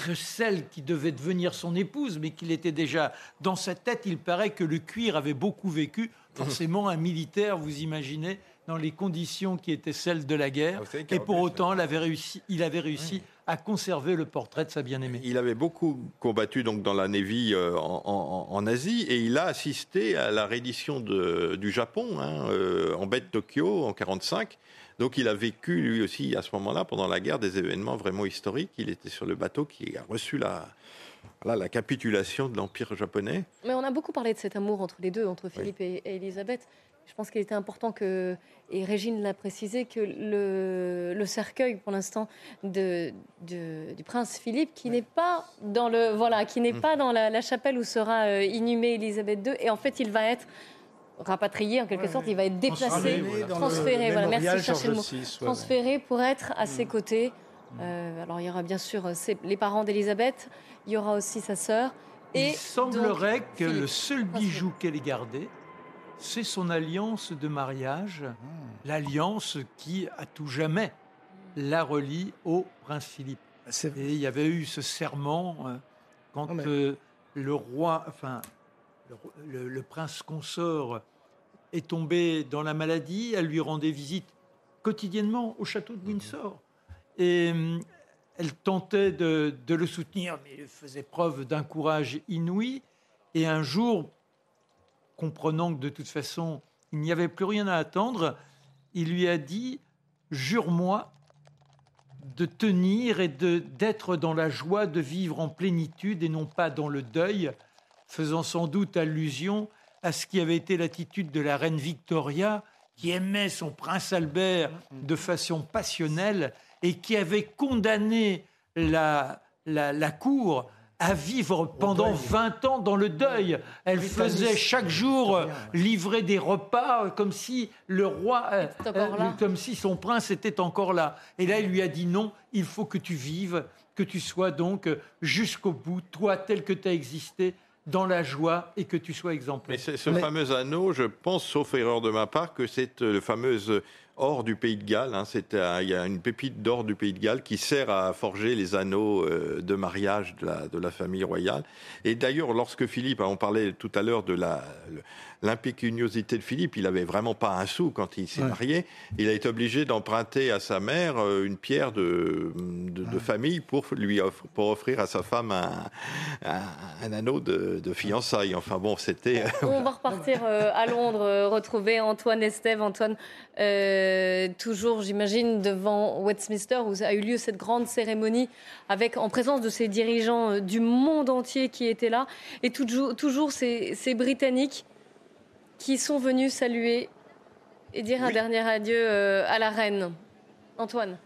de celle qui devait devenir son épouse, mais qu'il était déjà dans sa tête. Il paraît que le cuir avait beaucoup vécu. Forcément, un militaire, vous imaginez, dans les conditions qui étaient celles de la guerre. Ah, et pour autant, il avait réussi, il avait réussi à conserver le portrait de sa bien-aimée. Il avait beaucoup combattu donc dans la Navy euh, en, en, en, Asie et il a assisté à la reddition de, du Japon hein, euh, en baie de Tokyo en 45. Donc il a vécu lui aussi à ce moment-là, pendant la guerre, des événements vraiment historiques. Il était sur le bateau qui a reçu la, voilà, la capitulation de l'Empire japonais. Mais on a beaucoup parlé de cet amour entre les deux, entre Philippe oui. et, et Elisabeth. Je pense qu'il était important que, et Régine l'a précisé, que le, le cercueil, pour l'instant, de, de- du prince Philippe, qui n'est pas dans le, voilà, qui n'est Mm. pas dans la, la chapelle où sera euh, inhumée Élisabeth II, et en fait, il va être rapatrié en quelque Ouais, sorte, il va être déplacé, Transféré, voilà. Merci, cherchez le mot, ouais. transféré pour être à ses côtés. Euh, alors il y aura bien sûr euh, ses- les parents d'Élisabeth, il y aura aussi sa sœur. Et Il semblerait donc, que le seul bijou qu'elle ait gardé, c'est son alliance de mariage, l'alliance qui, à tout jamais, la relie au prince Philippe. Et il y avait eu ce serment euh, quand mais- euh, le roi, enfin, le, ro- le- le prince consort est tombé dans la maladie, elle lui rendait visite quotidiennement au château de Windsor. Et hum, elle tentait de, de le soutenir, mais il faisait preuve d'un courage inouï. Et un jour, comprenant que de toute façon, il n'y avait plus rien à attendre, il lui a dit Jure-moi de tenir et d'être dans la joie de vivre en plénitude et non pas dans le deuil, faisant sans doute allusion à ce qui avait été l'attitude de la reine Victoria, qui aimait son prince Albert de façon passionnelle et qui avait condamné la, la, la cour à vivre pendant 20 ans dans le deuil. Elle faisait chaque jour livrer des repas euh, comme si le roi, euh, euh, comme si son prince était encore là. Et là, il lui a dit non, il faut que tu vives, que tu sois donc jusqu'au bout, toi tel que tu as existé, dans la joie et que tu sois Mais exemplaire. c'est ce Mais- fameux anneau, je pense, sauf erreur de ma part, que c'est le fameux or du pays de Galles. hein. C'est un- il y a une pépite d'or du pays de Galles qui sert à forger les anneaux euh, de mariage de la, de la famille royale. Et d'ailleurs, lorsque Philippe, hein, on parlait tout à l'heure de la l'impécuniosité de Philippe, il avait vraiment pas un sou quand il s'est Ouais. marié. Il a été obligé d'emprunter à sa mère euh, une pierre de, de, de famille pour lui offre- pour offrir à sa femme un, un, un anneau de, de fiançailles. Enfin bon, c'était On va repartir euh, à Londres, euh, retrouver Antoine Estève. Antoine, euh, toujours, j'imagine, devant Westminster, où a eu lieu cette grande cérémonie, avec en présence de ces dirigeants euh, du monde entier qui étaient là, et toujours, toujours ces, ces Britanniques qui sont venus saluer et dire un dernier adieu euh, à la reine. Antoine.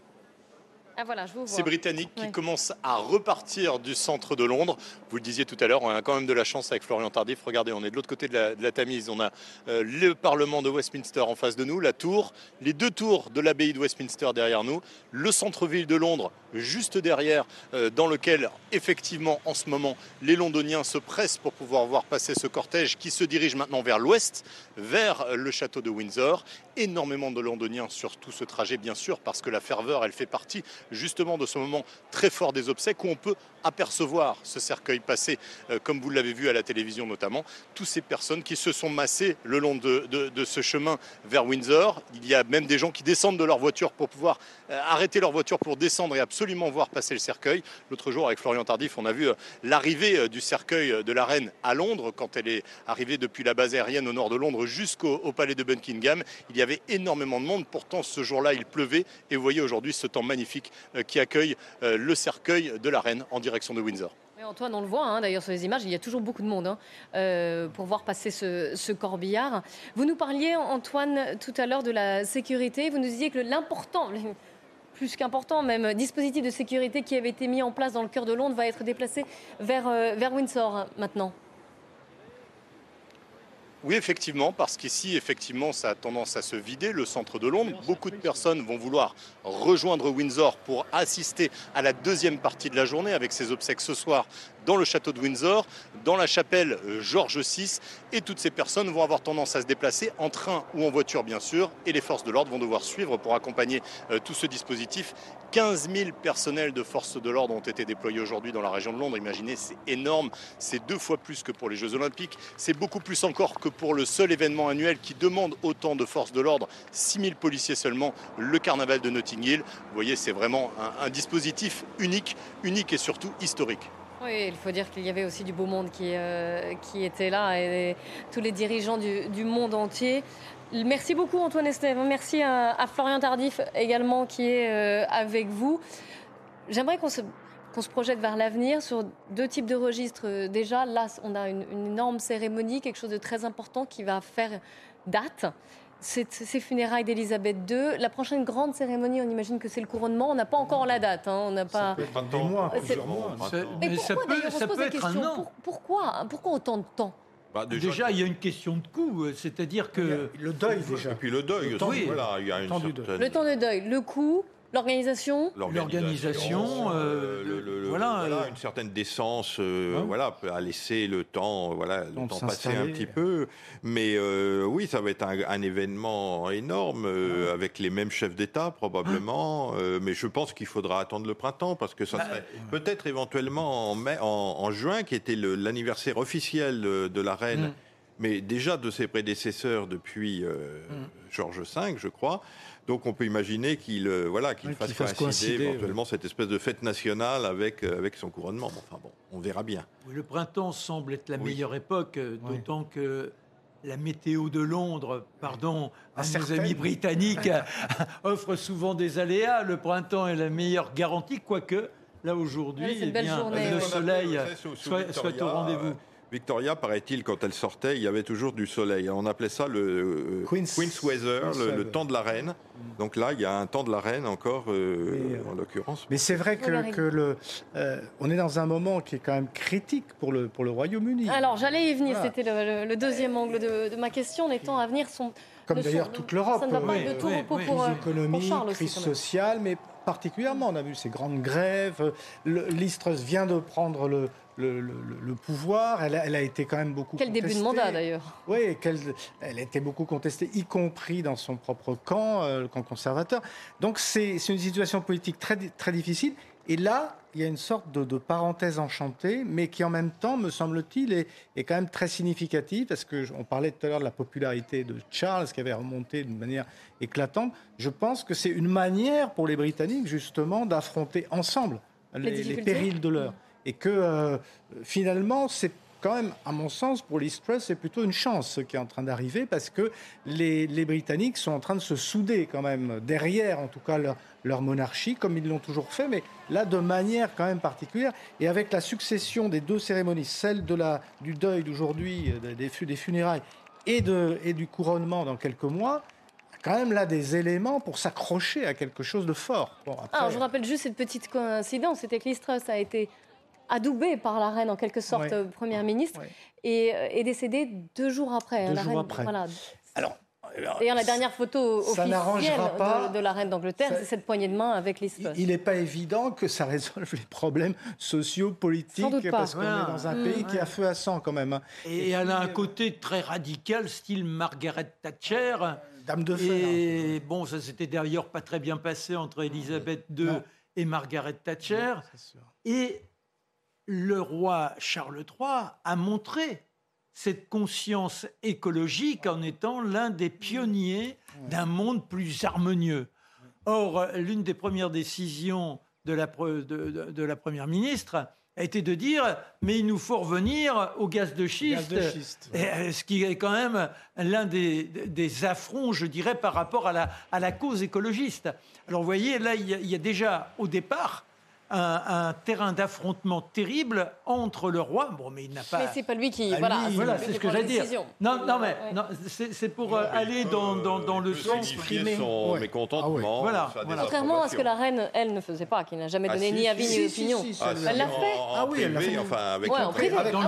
Ah voilà, je vous vois. Ces Britanniques qui commencent à repartir du centre de Londres. Vous le disiez tout à l'heure, on a quand même de la chance avec Florian Tardif. Regardez, on est de l'autre côté de la, de la Tamise. On a euh, le Parlement de Westminster en face de nous, la tour, les deux tours de l'abbaye de Westminster derrière nous, le centre-ville de Londres juste derrière, euh, dans lequel effectivement en ce moment les Londoniens se pressent pour pouvoir voir passer ce cortège qui se dirige maintenant vers l'ouest, vers le château de Windsor. Énormément de Londoniens sur tout ce trajet, bien sûr, parce que la ferveur, elle fait partie justement de ce moment très fort des obsèques où on peut apercevoir ce cercueil passer, euh, comme vous l'avez vu à la télévision notamment, toutes ces personnes qui se sont massées le long de, ce chemin vers Windsor. Il y a même des gens qui descendent de leur voiture pour pouvoir euh, arrêter leur voiture pour descendre et absolument voir passer le cercueil. L'autre jour, avec Florian Tardif, on a vu euh, l'arrivée euh, du cercueil euh, de la reine à Londres, quand elle est arrivée depuis la base aérienne au nord de Londres jusqu'au au palais de Buckingham. Il y avait énormément de monde. Pourtant, ce jour-là, il pleuvait. Et vous voyez aujourd'hui ce temps magnifique qui accueille le cercueil de la reine en direction de Windsor. Antoine, on le voit hein, d'ailleurs sur les images, il y a toujours beaucoup de monde hein, euh, pour voir passer ce, ce corbillard. Vous nous parliez, Antoine, tout à l'heure de la sécurité. Vous nous disiez que l'important, plus qu'important même, dispositif de sécurité qui avait été mis en place dans le cœur de Londres va être déplacé vers, euh, vers Windsor hein, maintenant. Oui, effectivement, parce qu'ici, effectivement, ça a tendance à se vider, le centre de Londres. Beaucoup de personnes vont vouloir rejoindre Windsor pour assister à la deuxième partie de la journée avec ses obsèques ce soir dans le château de Windsor, dans la chapelle euh, George VI. Et toutes ces personnes vont avoir tendance à se déplacer en train ou en voiture, bien sûr. Et les forces de l'ordre vont devoir suivre pour accompagner euh, tout ce dispositif. 15 000 personnels de forces de l'ordre ont été déployés aujourd'hui dans la région de Londres. Imaginez, c'est énorme. C'est deux fois plus que pour les Jeux Olympiques. C'est beaucoup plus encore que pour le seul événement annuel qui demande autant de forces de l'ordre. 6 000 policiers seulement, le carnaval de Notting Hill. Vous voyez, c'est vraiment un, dispositif unique, unique et surtout historique. Oui, il faut dire qu'il y avait aussi du beau monde qui, euh, était là et tous les dirigeants du monde entier. Merci beaucoup Antoine Estève. Merci à, à Florian Tardif également qui est euh, avec vous. J'aimerais qu'on se qu'on se projette vers l'avenir sur deux types de registres. Euh, Déjà, là, on a une, une énorme cérémonie, quelque chose de très important qui va faire date. C'est ces funérailles d'Elisabeth II. La prochaine grande cérémonie, on imagine que c'est le couronnement. On n'a pas encore la date. hein. On n'a pas. peut être des mois, plusieurs mois. Mais mais ça pourquoi peut, d'ailleurs on ça se pose peut la question. Pour- Pourquoi Pourquoi autant de temps? Bah, Déjà, il y a une question de coût, euh, c'est-à-dire que Le deuil déjà. Et puis le deuil Le aussi, temps du- voilà, il y a une certaine... Le temps de deuil, le coût, l'organisation. L'organisation, euh, le- le- le- voilà, voilà, euh, une certaine décence, euh, Hein voilà, à laisser le temps, voilà, le Temps passer un petit peu. Mais euh, oui, ça va être un, un événement énorme euh, avec les mêmes chefs d'État probablement. euh, mais je pense qu'il faudra attendre le printemps parce que ça Bah, serait peut-être éventuellement en mai, en, en juin, qui était l'anniversaire officiel de, de la reine. Mm. Mais déjà de ses prédécesseurs depuis euh, Mm. Georges V, je crois. Donc on peut imaginer qu'il euh, voilà, qu'il Ouais, fasse, coïncider, coïncider, éventuellement cette espèce de fête nationale avec, euh, avec son couronnement. Bon, Enfin bon, on verra bien. le printemps semble être la Oui. meilleure époque, euh, d'autant que la météo de Londres, pardon, à nos Incertaine. amis britanniques, offre souvent des aléas. Le printemps est la meilleure garantie, quoique là aujourd'hui, Ouais, eh le soleil soit, au rendez-vous. Victoria, paraît-il, quand elle sortait, il y avait toujours du soleil. On appelait ça le euh, Queen's- Queen's, Weather, Queen's le, temps de la reine. Donc là, il y a un temps de la reine encore, euh, Mais, euh, en l'occurrence. Mais c'est vrai que, le, euh, on est dans un moment qui est quand même critique pour le, pour le Royaume-Uni. Alors, j'allais y venir. Voilà. C'était le, le- le deuxième angle de, de ma question. Les temps à venir sont. Comme d'ailleurs toute l'Europe. Ça ne va pas Oui, être de tout oui, repos oui. pour, crise pour Charles crise sociale, mais particulièrement, on a vu ces grandes grèves. Truss vient de prendre le, le, le- le pouvoir. Elle a, elle a été quand même beaucoup Quel début de contestée. mandat d'ailleurs. Oui, elle a été beaucoup contestée, y compris dans son propre camp, euh, le camp conservateur. Donc c'est, une situation politique très, très difficile. Et là, il y a une sorte de, de parenthèse enchantée, mais qui en même temps, me semble-t-il, est, est quand même très significative, parce que je- on parlait tout à l'heure de la popularité de Charles, qui avait remonté d'une manière éclatante. Je pense que c'est une manière pour les Britanniques, justement, d'affronter ensemble Les les, les difficultés. périls de l'heure. Et que euh, finalement, c'est quand même, à mon sens, pour Liz Truss, c'est plutôt une chance ce qui est en train d'arriver parce que les, les Britanniques sont en train de se souder quand même derrière, en tout cas, leur, leur monarchie, comme ils l'ont toujours fait, mais là de manière quand même particulière. Et avec la succession des deux cérémonies, celle de la, du deuil d'aujourd'hui, euh, des, fu- des funérailles et, de, et du couronnement dans quelques mois, quand même là des éléments pour s'accrocher à quelque chose de fort. Bon, après- Alors, je vous rappelle juste cette petite coïncidence. C'était que Liz Truss a été adoubée par la reine, en quelque sorte, Ouais. euh, première ministre, Ouais. et euh, est décédée deux jours après. Deux la jours reine, après. Voilà. Alors, D'ailleurs, la dernière photo officielle pas. de, de la reine d'Angleterre, c'est cette poignée de main avec Truss. Il n'est pas évident que ça résolve les problèmes sociaux, politiques, Sans doute pas. parce qu'on Voilà. est dans un Mmh. pays qui a feu à sang quand même. hein. Et, elle a un côté très radical, style Margaret Thatcher. Dame de fer. Et bon, ça s'était d'ailleurs pas très bien passé entre Elisabeth II Non. et Margaret Thatcher. Sûr. Et le roi Charles III a montré cette conscience écologique en étant l'un des pionniers d'un monde plus harmonieux. Or, l'une des premières décisions de la, pre- de- de- de la Première ministre a été de dire mais il nous faut revenir au gaz de Gaz schiste. de schiste. Et, euh, ce qui est quand même l'un des, des affronts, je dirais, par rapport à la, à la cause écologiste. Alors vous voyez, là, il y a, il y a déjà au départ un, un terrain d'affrontement terrible entre le roi, bon, mais il n'a pas... Mais c'est pas lui qui. Ah, voilà, lui, Voilà, c'est ce que j'allais dire. Non, non, mais Ouais. c'est c'est pour euh, aller peut, dans, dans, dans il le sens primé. son Ouais. mécontentement. Ah Voilà. Contrairement à ce que la reine, elle, ne faisait pas, qui n'a jamais Ah, donné si, ni avis si, ni si, opinion. Ah, elle l'a fait Ah oui, elle l'a fait. enfin avec. Dans le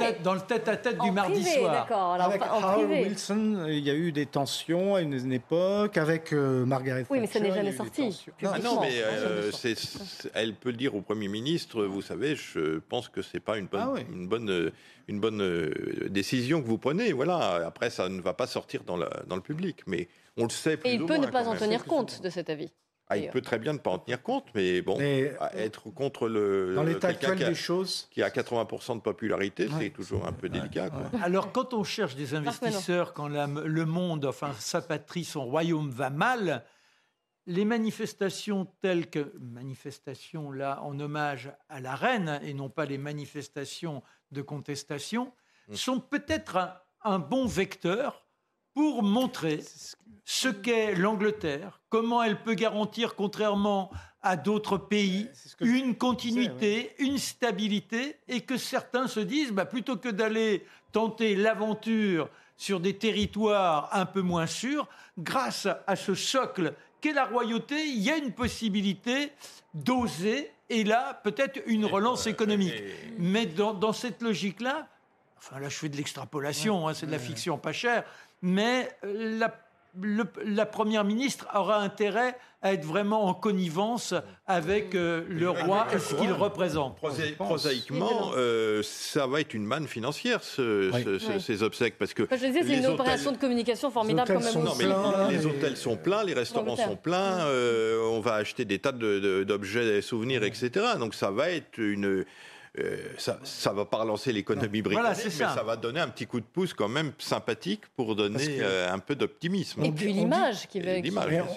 Ah dans le tête à tête du mardi soir. Avec Harold. Wilson, il y a eu des tensions à une, époque, avec euh, Margaret Oui, mais ça Thatcher, n'est jamais sorti. Ah non, mais euh, elle peut dire au Premier ministre, vous savez, je pense que c'est pas une bonne, Ah oui. une bonne, euh, une bonne euh, décision que vous prenez. Voilà. Après, ça ne va pas sortir dans, la- dans le public, mais on le sait plus Et il ou peut ne pas en tenir compte de cet avis. Ah, il peut très bien ne pas en tenir compte, mais bon, Mais à être contre le dans l'état actuel qui a, des choses, qui a 80% de popularité, Ouais. c'est toujours un peu délicat. quoi. Alors, quand on cherche des investisseurs, quand la- le monde, enfin sa patrie, son royaume va mal, les manifestations telles que manifestations là en hommage à la reine et non pas les manifestations de contestation Mm. sont peut-être un, un bon vecteur pour montrer ce qu'est l'Angleterre, comment elle peut garantir, contrairement à d'autres pays, une continuité, une stabilité, et que certains se disent, bah, plutôt que d'aller tenter l'aventure sur des territoires un peu moins sûrs, grâce à ce socle qu'est la royauté, il y a une possibilité d'oser, et là, peut-être une relance économique. Mais dans, dans cette logique-là, enfin là je fais de l'extrapolation, hein, c'est de la fiction pas chère, mais euh, la le- la première ministre aura intérêt à être vraiment en connivence avec euh, le roi et ce qu'il représente. Prosaïquement, euh, ça va être une manne financière, ce- Oui. ce- ce- Oui. ces obsèques, parce que Enfin, je le disais, c'est les une hôtels- opération de communication formidable Les quand hôtels même. sont Non, mais plein, les, les hôtels sont pleins, les restaurants sont pleins, euh, on va acheter des tas de- de- d'objets, souvenirs, etc. Donc ça va être une... euh, ça, ça va pas relancer l'économie Voilà, britannique, mais ça. ça va donner un petit coup de pouce quand même sympathique pour donner que- euh, un peu d'optimisme. Et On puis l'image qui va.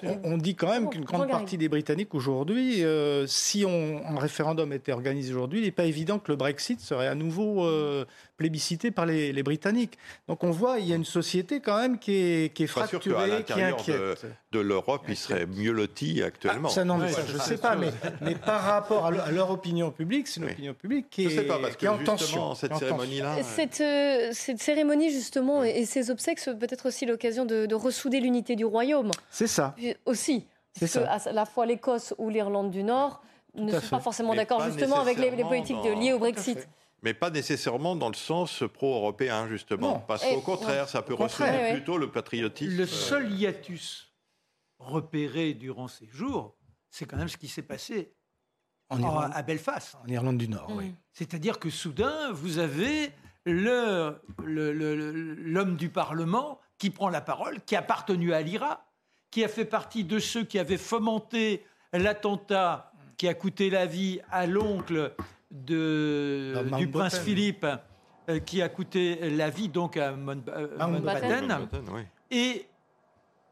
on, on dit quand même qu'une grande partie des Britanniques aujourd'hui, euh, si on- un référendum était organisé aujourd'hui, il n'est pas évident que le Brexit serait à nouveau euh, plébiscité par les, les Britanniques. Donc on voit, il y a une société quand même qui est, qui est fracturée, qui est inquiète. De l'Europe, il serait mieux loti actuellement. Ah, ça, non, mais ça, je ne sais pas, mais, mais par rapport à, le- à leur opinion publique, c'est une Oui. opinion publique qui Je est, sais pas, parce qui est en tension. cette cérémonie-là... Cette, euh, cette cérémonie, justement, et, et ces obsèques, c'est peut-être aussi l'occasion de, de ressouder l'unité du royaume. C'est ça. Puis Aussi. C'est Parce que à la fois l'Écosse ou l'Irlande du Nord ne sont fait. pas forcément d'accord justement avec les, politiques dans- liées au Tout à Brexit. Mais pas nécessairement dans le sens pro-européen, justement. Non. Parce qu'au contraire, ça peut ouais. plutôt le patriotisme. Le euh, seul hiatus repéré durant ces jours, c'est quand même ce qui s'est passé En en- Irlande, à Belfast. en Irlande du Nord, oui. Mm. C'est-à-dire que soudain, vous avez le- le- le- le- l'homme du Parlement qui prend la parole, qui a appartenu à l'IRA, qui a fait partie de ceux qui avaient fomenté l'attentat qui a coûté la vie à l'oncle de- À du prince Philippe, euh, qui a coûté la vie donc à Mount- euh, Mountbatten. Mountbatten. oui. Et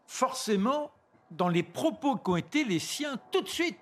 forcément, dans les propos qui ont été les siens tout de suite,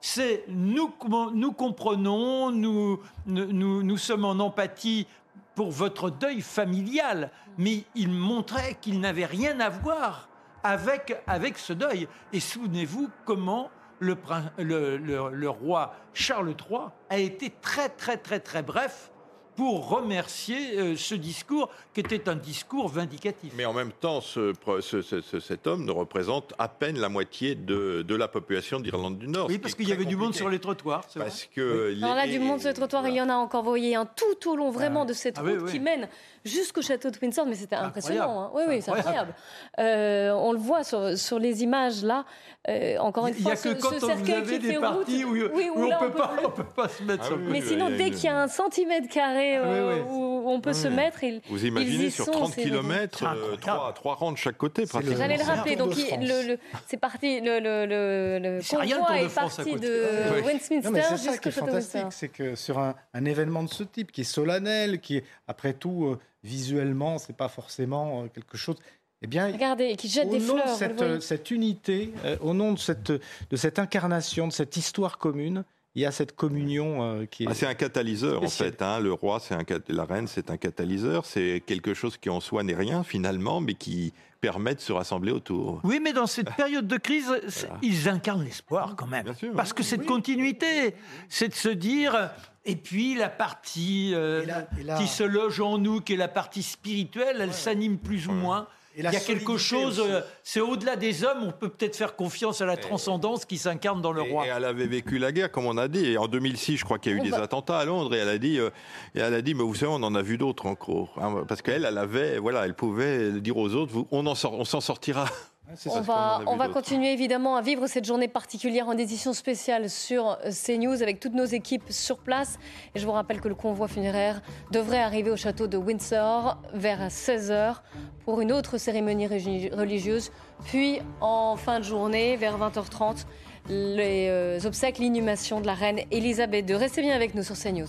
c'est nous, nous comprenons, nous, nous, nous sommes en empathie pour votre deuil familial, mais il montrait qu'il n'avait rien à voir avec, avec ce deuil. Et souvenez-vous comment le, roi Charles III a été très très très très bref pour remercier euh, ce discours qui était un discours vindicatif. Mais en même temps, ce, pro- ce- ce- ce- cet homme ne représente à peine la moitié de, de la population d'Irlande du Nord. Oui, ce parce qu'il y avait du monde sur les trottoirs. c'est vrai. Parce que Alors là, du monde sur les trottoirs, il y en a encore, vous voyez, un tout au long vraiment de cette Ah route oui, oui. qui mène jusqu'au château de Windsor, mais c'était impressionnant. hein. Oui, oui, c'est incroyable. incroyable. Euh, on le voit sur, sur les images là. Euh, encore une Il n'y fois, a que ce, quand vous avez qui des fait parties route. où, Oui, où on là, peut peut pas, plus. on peut pas se mettre Ah sur Mais sinon, dès qu'il y a un centimètre carré Ah euh, oui. où on peut Ah se mettre, Vous ils imaginez y sur sont, 30 c'est- km, c'est incroyable. trois, trois rangs de chaque côté, pratiquement. J'allais le rappeler. Donc, il- France. le, le- c'est parti. Le, le, convoi est parti de Oui. Westminster Non, mais c'est ça qui est fantastique, c'est que sur un, un événement de ce type, qui est solennel, qui est, après tout, euh, visuellement, c'est pas forcément euh, quelque chose. Eh bien, Regardez, qui jette au des nom fleurs. de le cette, unité, euh, au nom de cette, de cette incarnation, de cette histoire commune, il y a cette communion euh, qui est. Ah, c'est un catalyseur en fait. hein. Le roi, c'est un la reine, c'est un catalyseur. C'est quelque chose qui en soi n'est rien finalement, mais qui permet de se rassembler autour. Oui, mais dans cette période de crise, ils incarnent l'espoir quand même. Bien sûr. Parce que cette continuité, c'est de se dire, et puis la partie euh, Et là- et là- qui se loge en nous, qui est la partie spirituelle, elle s'anime plus ou moins. Et Il y a quelque chose, euh, c'est au-delà des hommes, on peut peut-être faire confiance à la transcendance qui s'incarne dans le roi. et elle avait vécu la guerre, comme on a dit. Et en 2006, je crois qu'il y a eu On des va- attentats à Londres, et elle a dit, euh, et elle a dit, mais vous savez, on en a vu d'autres encore, hein, parce qu'elle, elle avait, voilà, elle pouvait dire aux autres, vous- on en sort, on s'en sortira. C'est On va, on va continuer évidemment à vivre cette journée particulière en édition spéciale sur CNews avec toutes nos équipes sur place. Et je vous rappelle que le convoi funéraire devrait arriver au château de Windsor vers 16h pour une autre cérémonie religieuse. Puis en fin de journée, vers 20h30, les euh, obsèques, l'inhumation de la reine Elisabeth II. Restez bien avec nous sur CNews.